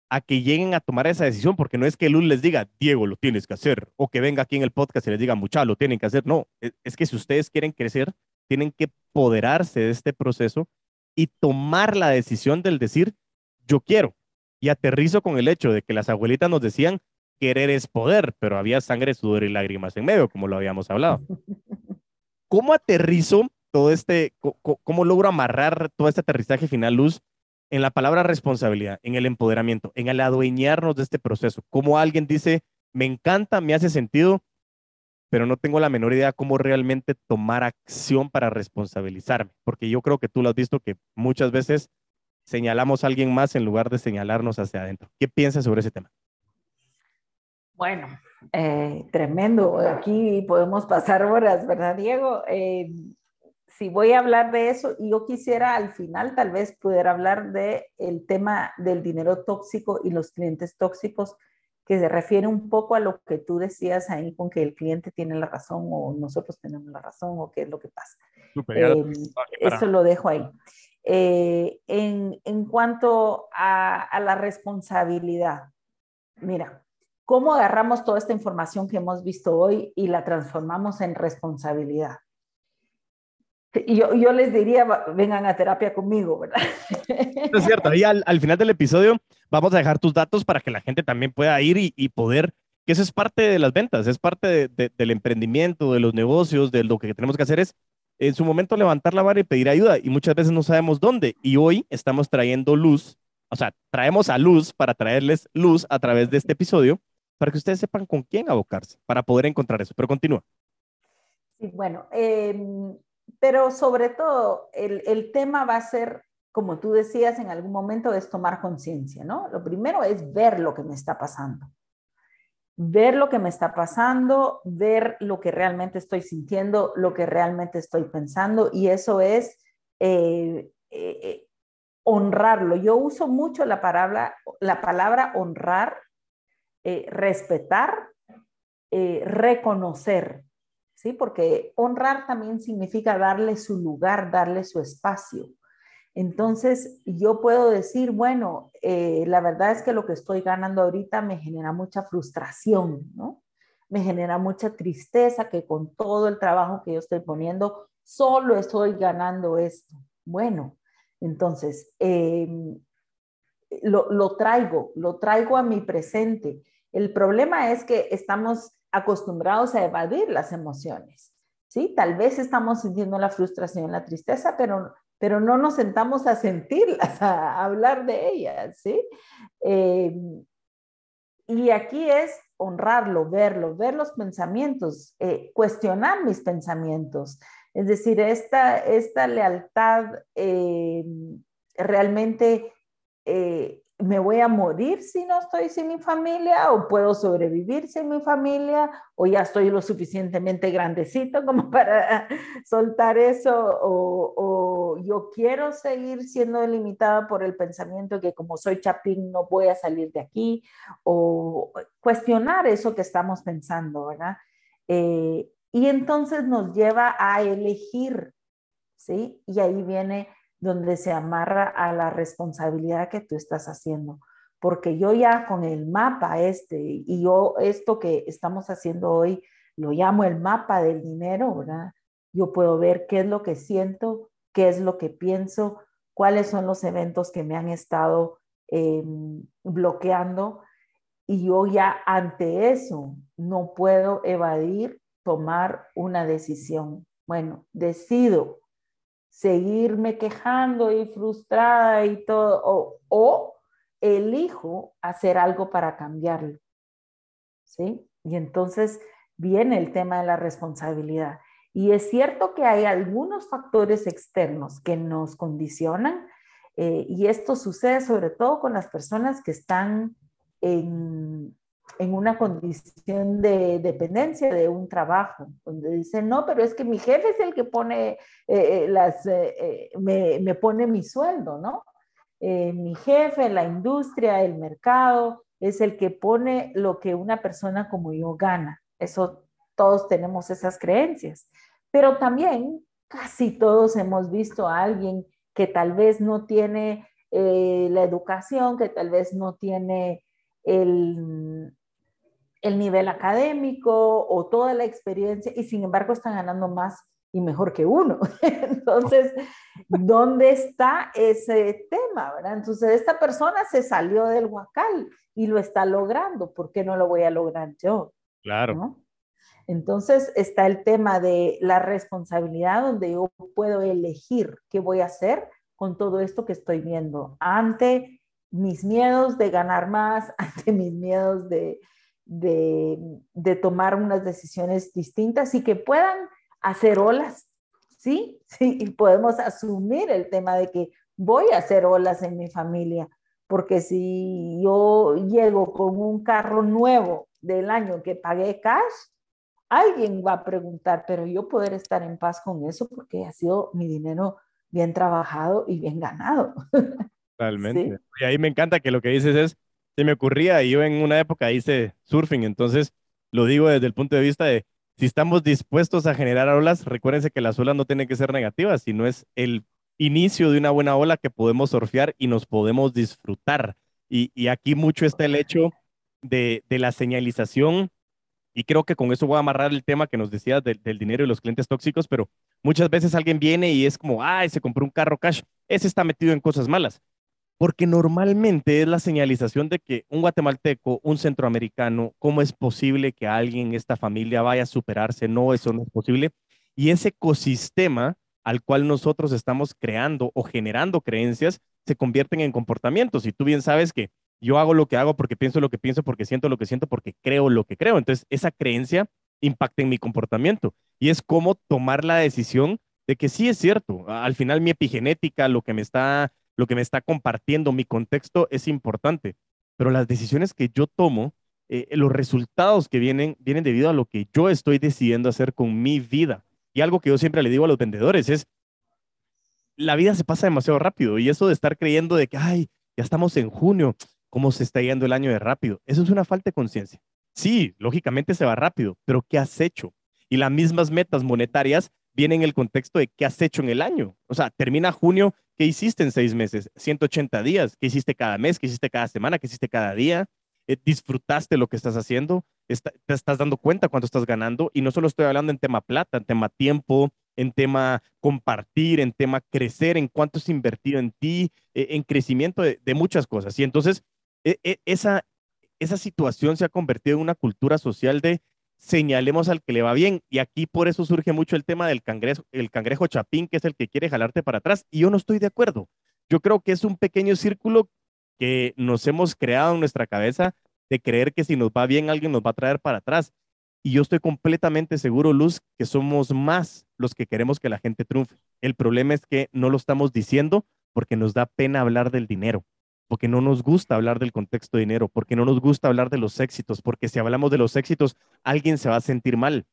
a que lleguen a tomar esa decisión, porque no es que Luz les diga, Diego, lo tienes que hacer, o que venga aquí en el podcast y les diga, mucha, lo tienen que hacer. No, e, es que si ustedes quieren crecer, tienen que poderarse de este proceso y tomar la decisión del decir, yo quiero. Y aterrizo con el hecho de que las abuelitas nos decían, querer es poder, pero había sangre, sudor y lágrimas en medio, como lo habíamos hablado. ¿Cómo aterrizo todo este, cómo logro amarrar todo este aterrizaje final, Luz, en la palabra responsabilidad, en el empoderamiento, en el adueñarnos de este proceso. Como alguien dice, me encanta, me hace sentido, pero no tengo la menor idea cómo realmente tomar acción para responsabilizarme, porque yo creo que tú lo has visto que muchas veces señalamos a alguien más en lugar de señalarnos hacia adentro. ¿Qué piensas sobre ese tema?
Bueno, eh, tremendo. Aquí podemos pasar horas, ¿verdad, Diego? Eh, si voy a hablar de eso, yo quisiera al final tal vez poder hablar de el tema del dinero tóxico y los clientes tóxicos, que se refiere un poco a lo que tú decías ahí con que el cliente tiene la razón o nosotros tenemos la razón o qué es lo que pasa. Eh, eso lo dejo ahí. Eh, en, en, cuanto a, a la responsabilidad, mira, ¿cómo agarramos toda esta información que hemos visto hoy y la transformamos en responsabilidad? Yo, yo les diría, vengan a terapia conmigo, ¿verdad?
Es cierto, ahí al, al, final del episodio vamos a dejar tus datos para que la gente también pueda ir y, y poder, que eso es parte de las ventas, es parte de, de, del emprendimiento, de los negocios, de lo que tenemos que hacer es en su momento levantar la mano y pedir ayuda y muchas veces no sabemos dónde. Y hoy estamos trayendo luz, o sea, traemos a luz para traerles luz a través de este episodio para que ustedes sepan con quién abocarse, para poder encontrar eso. Pero continúa.
Sí, bueno, eh, pero sobre todo el, el, tema va a ser, como tú decías en algún momento, es tomar conciencia, ¿no? Lo primero es ver lo que me está pasando. Ver lo que me está pasando, ver lo que realmente estoy sintiendo, lo que realmente estoy pensando, y eso es eh, eh, eh honrarlo. Yo uso mucho la palabra, la palabra honrar, respetar, reconocer. ¿Sí? Porque honrar también significa darle su lugar, darle su espacio. Entonces, yo puedo decir, bueno, eh, la verdad es que lo que estoy ganando ahorita me genera mucha frustración, ¿no? Me genera mucha tristeza que con todo el trabajo que yo estoy poniendo, solo estoy ganando esto. Bueno, entonces, eh, lo, lo traigo, lo traigo a mi presente. El problema es que estamos acostumbrados a evadir las emociones. ¿sí? Tal vez estamos sintiendo la frustración, la tristeza, pero, pero no nos sentamos a sentirlas, a, hablar de ellas. ¿sí? Eh, y aquí es honrarlo, verlo, ver los pensamientos, eh, cuestionar mis pensamientos. Es decir, esta, esta lealtad eh, realmente me voy a morir si no estoy sin mi familia o puedo sobrevivir sin mi familia o ya estoy lo suficientemente grandecito como para soltar eso o, yo quiero seguir siendo limitada por el pensamiento que como soy chapín no voy a salir de aquí o cuestionar eso que estamos pensando, ¿verdad? Eh, y entonces nos lleva a elegir, ¿sí? Y ahí viene donde se amarra a la responsabilidad que tú estás haciendo. Porque yo ya con el mapa este, y yo esto que estamos haciendo hoy, lo llamo el mapa del dinero, ¿verdad? Yo puedo ver qué es lo que siento, qué es lo que pienso, cuáles son los eventos que me han estado eh, bloqueando. Y yo ya ante eso no puedo evadir tomar una decisión. Bueno, decido seguirme quejando y frustrada y todo, o, elijo hacer algo para cambiarlo. ¿Sí? Y entonces viene el tema de la responsabilidad. Y es cierto que hay algunos factores externos que nos condicionan eh, y esto sucede sobre todo con las personas que están en, en una condición de dependencia de un trabajo, donde dicen, no, pero es que mi jefe es el que pone eh, eh, las, eh, me, me, pone mi sueldo, ¿no? mi jefe, la industria, el mercado, es el que pone lo que una persona como yo gana. Eso todos tenemos esas creencias. Pero también casi todos hemos visto a alguien que tal vez no tiene la educación, que tal vez no tiene el, el nivel académico o toda la experiencia y sin embargo están ganando más y mejor que uno. Entonces, ¿dónde está ese tema? ¿verdad? Entonces, esta persona se salió del huacal y lo está logrando. ¿Por qué no lo voy a lograr yo?
Claro.
Entonces, está el tema de la responsabilidad donde yo puedo elegir qué voy a hacer con todo esto que estoy viendo ante mis miedos de ganar más, ante mis miedos de, de, tomar unas decisiones distintas y que puedan hacer olas, ¿sí? Sí, y podemos asumir el tema de que voy a hacer olas en mi familia, porque si yo llego con un carro nuevo del año que pagué cash, alguien va a preguntar, pero yo poder estar en paz con eso porque ha sido mi dinero bien trabajado y bien ganado.
Totalmente. Y ahí me encanta que lo que dices es, se me ocurría, y yo en una época hice surfing, entonces lo digo desde el punto de vista de, si estamos dispuestos a generar olas, recuérdense que las olas no tienen que ser negativas, sino es el inicio de una buena ola que podemos surfear y nos podemos disfrutar. Y, aquí mucho está el hecho de, la señalización, y creo que con eso voy a amarrar el tema que nos decías del, del dinero y los clientes tóxicos, pero muchas veces alguien viene y es como, ay, se compró un carro cash, ese está metido en cosas malas porque normalmente es la señalización de que un guatemalteco, un centroamericano, ¿cómo es posible que alguien en esta familia vaya a superarse? No, eso no es posible. Y ese ecosistema al cual nosotros estamos creando o generando creencias se convierten en comportamientos. Y tú bien sabes que yo hago lo que hago porque pienso lo que pienso, porque siento lo que siento, porque creo lo que creo. Entonces, esa creencia impacta en mi comportamiento. Y es como tomar la decisión de que sí es cierto. Al final mi epigenética, lo que me está lo que me está compartiendo, mi contexto es importante, pero las decisiones que yo tomo, eh, los resultados que vienen, vienen debido a lo que yo estoy decidiendo hacer con mi vida. Y algo que yo siempre le digo a los vendedores es, la vida se pasa demasiado rápido y eso de estar creyendo de que, ay, ya estamos en junio, ¿cómo se está yendo el año de rápido? Eso es una falta de conciencia. Sí, lógicamente se va rápido, pero ¿qué has hecho? Y las mismas metas monetarias vienen en el contexto de qué has hecho en el año. O sea, termina junio ¿Qué hiciste en seis meses? 180 días. ¿Qué hiciste cada mes? ¿Qué hiciste cada semana? ¿Qué hiciste cada día? Eh, ¿Disfrutaste lo que estás haciendo? ¿Te estás dando cuenta cuánto estás ganando? Y no solo estoy hablando en tema plata, en tema tiempo, en tema compartir, en tema crecer, en cuánto es invertido en ti, eh, en crecimiento de, muchas cosas. Y entonces, e, e, esa, esa situación se ha convertido en una cultura social de señalemos al que le va bien. Y aquí por eso surge mucho el tema del cangrejo, chapín, que es el que quiere jalarte para atrás. Y yo no estoy de acuerdo. Yo creo que es un pequeño círculo que nos hemos creado en nuestra cabeza de creer que si nos va bien alguien nos va a traer para atrás. Y yo estoy completamente seguro, Luz, que somos más los que queremos que la gente triunfe. El problema es que no lo estamos diciendo porque nos da pena hablar del dinero porque no nos gusta hablar del contexto de dinero, porque no nos gusta hablar de los éxitos, porque si hablamos de los éxitos, alguien se va a sentir mal.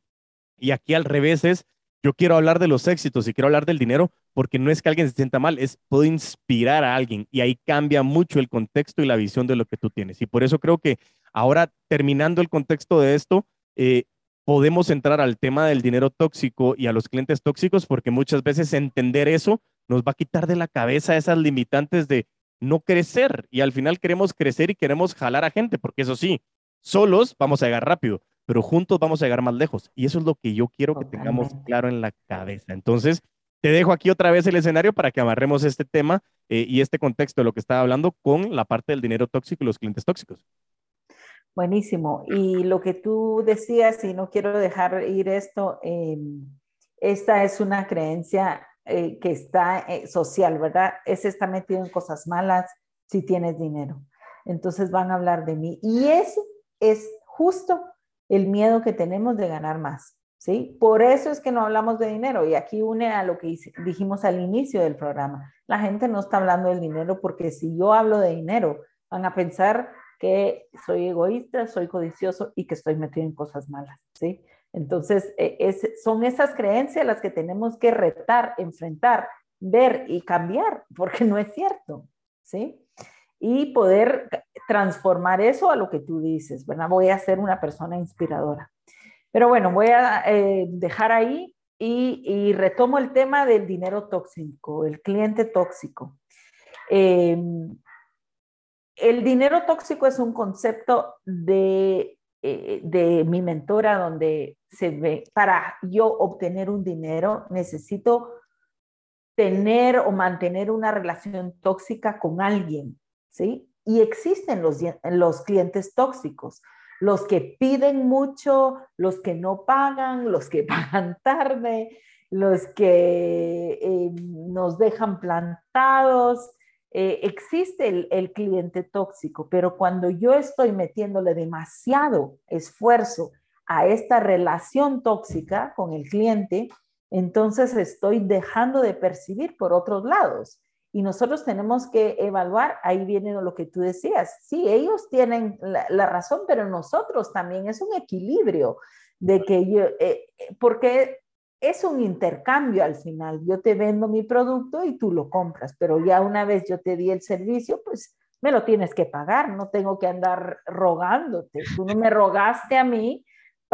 Y aquí al revés es, yo quiero hablar de los éxitos y quiero hablar del dinero porque no es que alguien se sienta mal, es puedo inspirar a alguien y ahí cambia mucho el contexto y la visión de lo que tú tienes. Y por eso creo que ahora, terminando el contexto de esto, eh, podemos entrar al tema del dinero tóxico y a los clientes tóxicos porque muchas veces entender eso nos va a quitar de la cabeza esas limitantes de no crecer y al final queremos crecer y queremos jalar a gente, porque eso sí, solos vamos a llegar rápido, pero juntos vamos a llegar más lejos. Y eso es lo que yo quiero que tengamos claro en la cabeza. Entonces, te dejo aquí otra vez el escenario para que amarremos este tema eh, y este contexto de lo que estaba hablando con la parte del dinero tóxico y los clientes tóxicos.
Buenísimo. Y lo que tú decías, y no quiero dejar ir esto, em, esta es una creencia eh, que está eh, social, ¿verdad? Ese está metido en cosas malas si tienes dinero. Entonces van a hablar de mí. Y eso es justo el miedo que tenemos de ganar más, ¿sí? Por eso es que no hablamos de dinero. Y aquí une a lo que dijimos al inicio del programa. La gente no está hablando del dinero porque si yo hablo de dinero, van a pensar que soy egoísta, soy codicioso y que estoy metido en cosas malas, ¿sí? Entonces, e, es, son esas creencias las que tenemos que retar, enfrentar, ver y cambiar, porque no es cierto, ¿sí? Y poder transformar eso a lo que tú dices, ¿verdad? Voy a ser una persona inspiradora. Pero bueno, voy a eh, dejar ahí y, retomo el tema del dinero tóxico, el cliente tóxico. Em, el dinero tóxico es un concepto de, eh, de mi mentora donde se ve, para yo obtener un dinero necesito tener o mantener una relación tóxica con alguien, ¿sí? Y existen los, los clientes tóxicos, los que piden mucho, los que no pagan, los que pagan tarde, los que eh, nos dejan plantados. Eh, existe el, el cliente tóxico, pero cuando yo estoy metiéndole demasiado esfuerzo a esta relación tóxica con el cliente, entonces estoy dejando de percibir por otros lados. Y nosotros tenemos que evaluar, ahí viene lo que tú decías, sí, ellos tienen la, razón, pero nosotros también es un equilibrio de que yo, eh, porque es un intercambio al final, yo te vendo mi producto y tú lo compras, pero ya una vez yo te di el servicio, pues me lo tienes que pagar, no tengo que andar rogándote, tú no me rogaste a mí,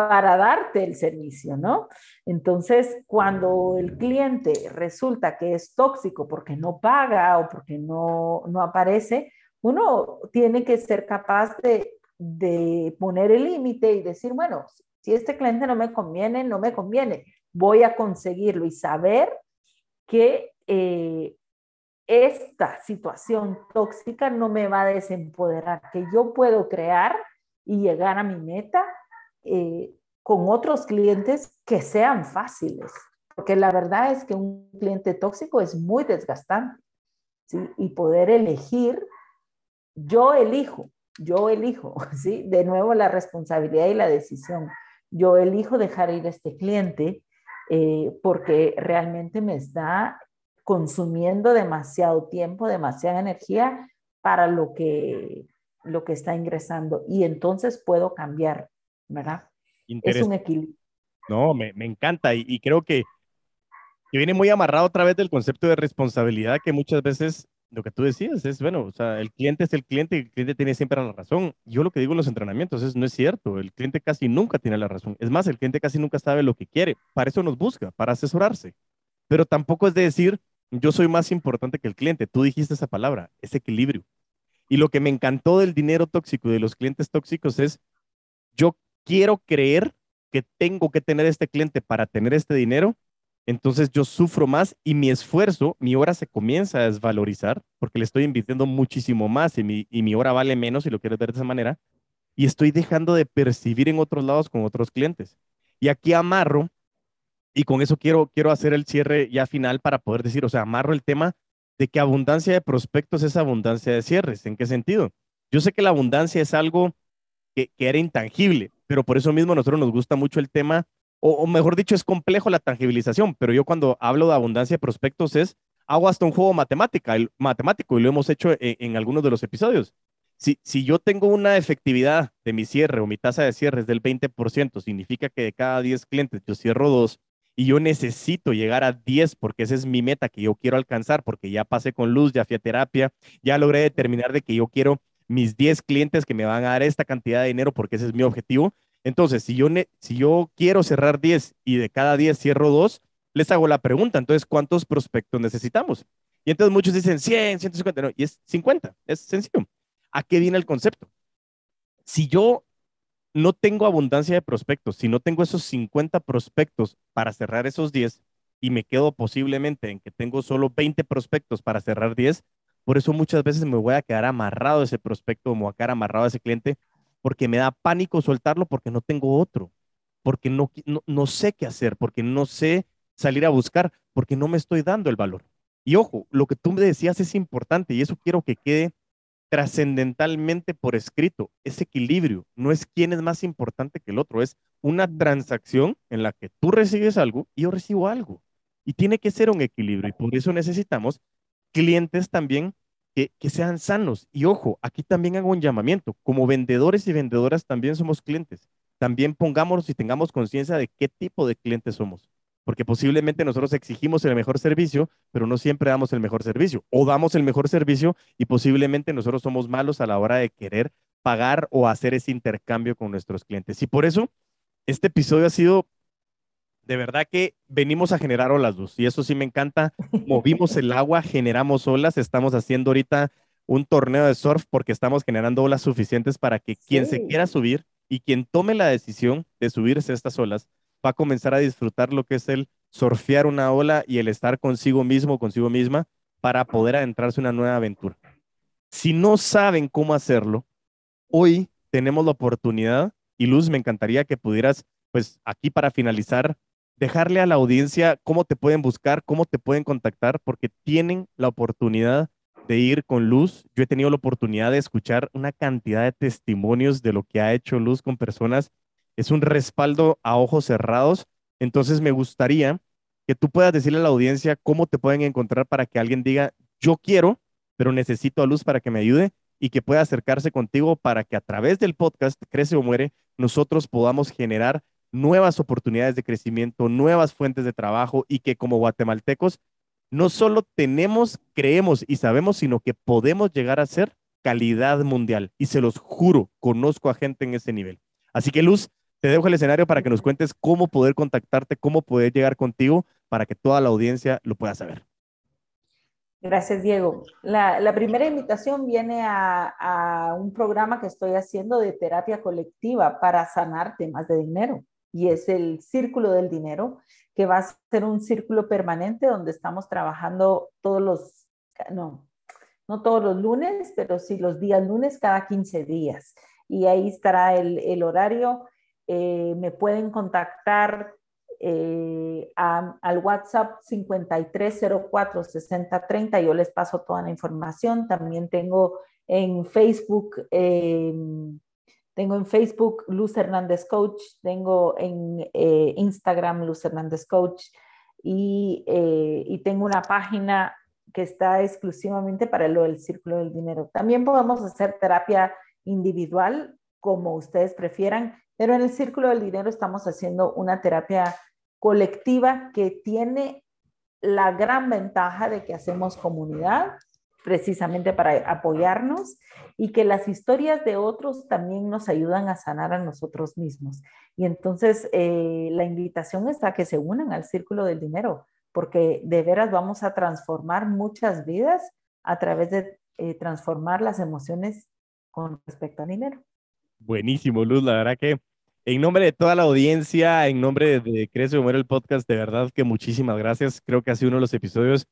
para darte el servicio, ¿no? Entonces, cuando el cliente resulta que es tóxico porque no paga o porque no, no aparece, uno tiene que ser capaz de, de poner el límite y decir, bueno, si este cliente no me conviene, no me conviene, voy a conseguirlo y saber que eh, esta situación tóxica no me va a desempoderar, que yo puedo crear y llegar a mi meta eh, con otros clientes que sean fáciles, porque la verdad es que un cliente tóxico es muy desgastante. Y poder elegir, yo elijo, yo elijo, ¿sí? De nuevo la responsabilidad y la decisión. Yo elijo dejar ir a este cliente eh, porque realmente me está consumiendo demasiado tiempo, demasiada energía para lo que, lo que está ingresando. Y entonces puedo cambiar ¿verdad? Es un equilibrio.
No, me, me encanta y, y creo que, que, viene muy amarrado otra vez del concepto de responsabilidad que muchas veces lo que tú decías es, bueno, o sea, el cliente es el cliente y el cliente tiene siempre la razón. Yo lo que digo en los entrenamientos es, no es cierto, el cliente casi nunca tiene la razón. Es más, el cliente casi nunca sabe lo que quiere. Para eso nos busca, para asesorarse. Pero tampoco es de decir, yo soy más importante que el cliente. Tú dijiste esa palabra, ese equilibrio. Y lo que me encantó del dinero tóxico y de los clientes tóxicos es, yo quiero creer que tengo que tener este cliente para tener este dinero, entonces yo sufro más y mi esfuerzo, mi hora se comienza a desvalorizar porque le estoy invirtiendo muchísimo más y mi, y mi hora vale menos si lo quieres ver de esa manera y estoy dejando de percibir en otros lados con otros clientes. Y aquí amarro, y con eso quiero, quiero hacer el cierre ya final para poder decir, o sea, amarro el tema de que abundancia de prospectos es abundancia de cierres. ¿En qué sentido? Yo sé que la abundancia es algo que, que era intangible, pero por eso mismo a nosotros nos gusta mucho el tema, o, mejor dicho, es complejo la tangibilización, pero yo cuando hablo de abundancia de prospectos es, hago hasta un juego matemática, el, matemático y lo hemos hecho en, algunos de los episodios. Si, si, yo tengo una efectividad de mi cierre o mi tasa de cierre es del 20%, significa que de cada 10 clientes yo cierro dos y yo necesito llegar a 10 porque esa es mi meta que yo quiero alcanzar, porque ya pasé con luz, ya fui a terapia, ya logré determinar de que yo quiero mis 10 clientes que me van a dar esta cantidad de dinero porque ese es mi objetivo. Entonces, si yo, si yo quiero cerrar 10 y de cada 10 cierro 2, les hago la pregunta, entonces, ¿cuántos prospectos necesitamos? Y entonces muchos dicen 100, 150, no, y es 50, es sencillo. ¿A qué viene el concepto? Si yo no tengo abundancia de prospectos, si no tengo esos 50 prospectos para cerrar esos 10 y me quedo posiblemente en que tengo solo 20 prospectos para cerrar 10, por eso muchas veces me voy a quedar amarrado a ese prospecto me voy a quedar amarrado a ese cliente porque me da pánico soltarlo porque no tengo otro, porque no, no, sé qué hacer, porque no sé salir a buscar, porque no me estoy dando el valor. Y ojo, lo que tú me decías es importante y eso quiero que quede trascendentalmente por escrito. Ese equilibrio no es quién es más importante que el otro, es una transacción en la que tú recibes algo y yo recibo algo. Y tiene que ser un equilibrio y por eso necesitamos clientes también que, que sean sanos. Y ojo, aquí también hago un llamamiento. Como vendedores y vendedoras también somos clientes. También pongámonos y tengamos conciencia de qué tipo de clientes somos. Porque posiblemente nosotros exigimos el mejor servicio, pero no siempre damos el mejor servicio. O damos el mejor servicio y posiblemente nosotros somos malos a la hora de querer pagar o hacer ese intercambio con nuestros clientes. Y por eso, este episodio ha sido de verdad que venimos a generar olas, Luz, y eso sí me encanta. Movimos el agua, generamos olas, estamos haciendo ahorita un torneo de surf porque estamos generando olas suficientes para que quien se quiera subir y quien tome la decisión de subirse a estas olas va a comenzar a disfrutar lo que es el surfear una ola y el estar consigo mismo, consigo misma, para poder adentrarse en una nueva aventura. Si no saben cómo hacerlo, hoy tenemos la oportunidad, y Luz, me encantaría que pudieras, pues aquí para finalizar, dejarle a la audiencia cómo te pueden buscar, cómo te pueden contactar, porque tienen la oportunidad de ir con Luz. Yo he tenido la oportunidad de escuchar una cantidad de testimonios de lo que ha hecho Luz con personas. Es un respaldo a ojos cerrados. Entonces me gustaría que tú puedas decirle a la audiencia cómo te pueden encontrar para que alguien diga, yo quiero, pero necesito a Luz para que me ayude y que pueda acercarse contigo para que a través del podcast Crece o Muere nosotros podamos generar nuevas oportunidades de crecimiento, nuevas fuentes de trabajo y que como guatemaltecos no solo tenemos, creemos y sabemos, sino que podemos llegar a ser calidad mundial. Y se los juro, conozco a gente en ese nivel. Así que Luz, te dejo el escenario para que nos cuentes cómo poder contactarte, cómo poder llegar contigo para que toda la audiencia lo pueda saber.
Gracias, Diego. La, primera invitación viene a, a, un programa que estoy haciendo de terapia colectiva para sanar temas de dinero y es el círculo del dinero, que va a ser un círculo permanente donde estamos trabajando todos los, no, no todos los lunes, pero sí los días lunes cada 15 días. Y ahí estará el, horario. Eh, me pueden contactar eh, al WhatsApp 5304-6030. Yo les paso toda la información. También tengo en Facebook eh, tengo en Facebook Luz Hernández Coach, tengo en eh, Instagram Luz Hernández Coach y, eh, y, tengo una página que está exclusivamente para lo del círculo del dinero. También podemos hacer terapia individual, como ustedes prefieran, pero en el círculo del dinero estamos haciendo una terapia colectiva que tiene la gran ventaja de que hacemos comunidad precisamente para apoyarnos y que las historias de otros también nos ayudan a sanar a nosotros mismos. Y entonces eh, la invitación está a que se unan al círculo del dinero, porque de veras vamos a transformar muchas vidas a través de eh, transformar las emociones con respecto al dinero.
Buenísimo, Luz. La verdad que en nombre de toda la audiencia, en nombre de Crece o el podcast, de verdad que muchísimas gracias. Creo que ha sido uno de los episodios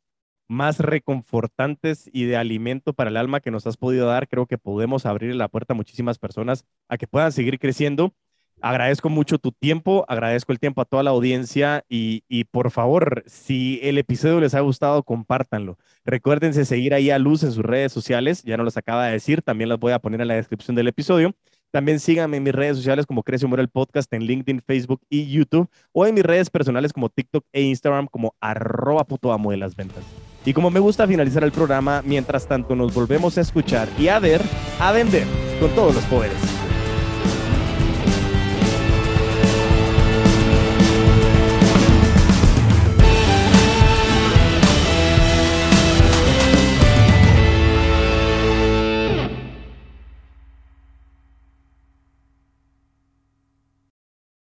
más reconfortantes y de alimento para el alma que nos has podido dar. Creo que podemos abrir la puerta a muchísimas personas a que puedan seguir creciendo. Agradezco mucho tu tiempo, agradezco el tiempo a toda la audiencia y, por favor, si el episodio les ha gustado, compártanlo. Recuérdense seguir ahí a Luz en sus redes sociales, ya no los acaba de decir, también las voy a poner en la descripción del episodio. También síganme en mis redes sociales como Crece Humor el Podcast en LinkedIn, Facebook y YouTube o en mis redes personales como TikTok e Instagram como arroba puto amo de las ventas. Y como me gusta finalizar el programa, mientras tanto nos volvemos a escuchar y a ver, a vender con todos los poderes.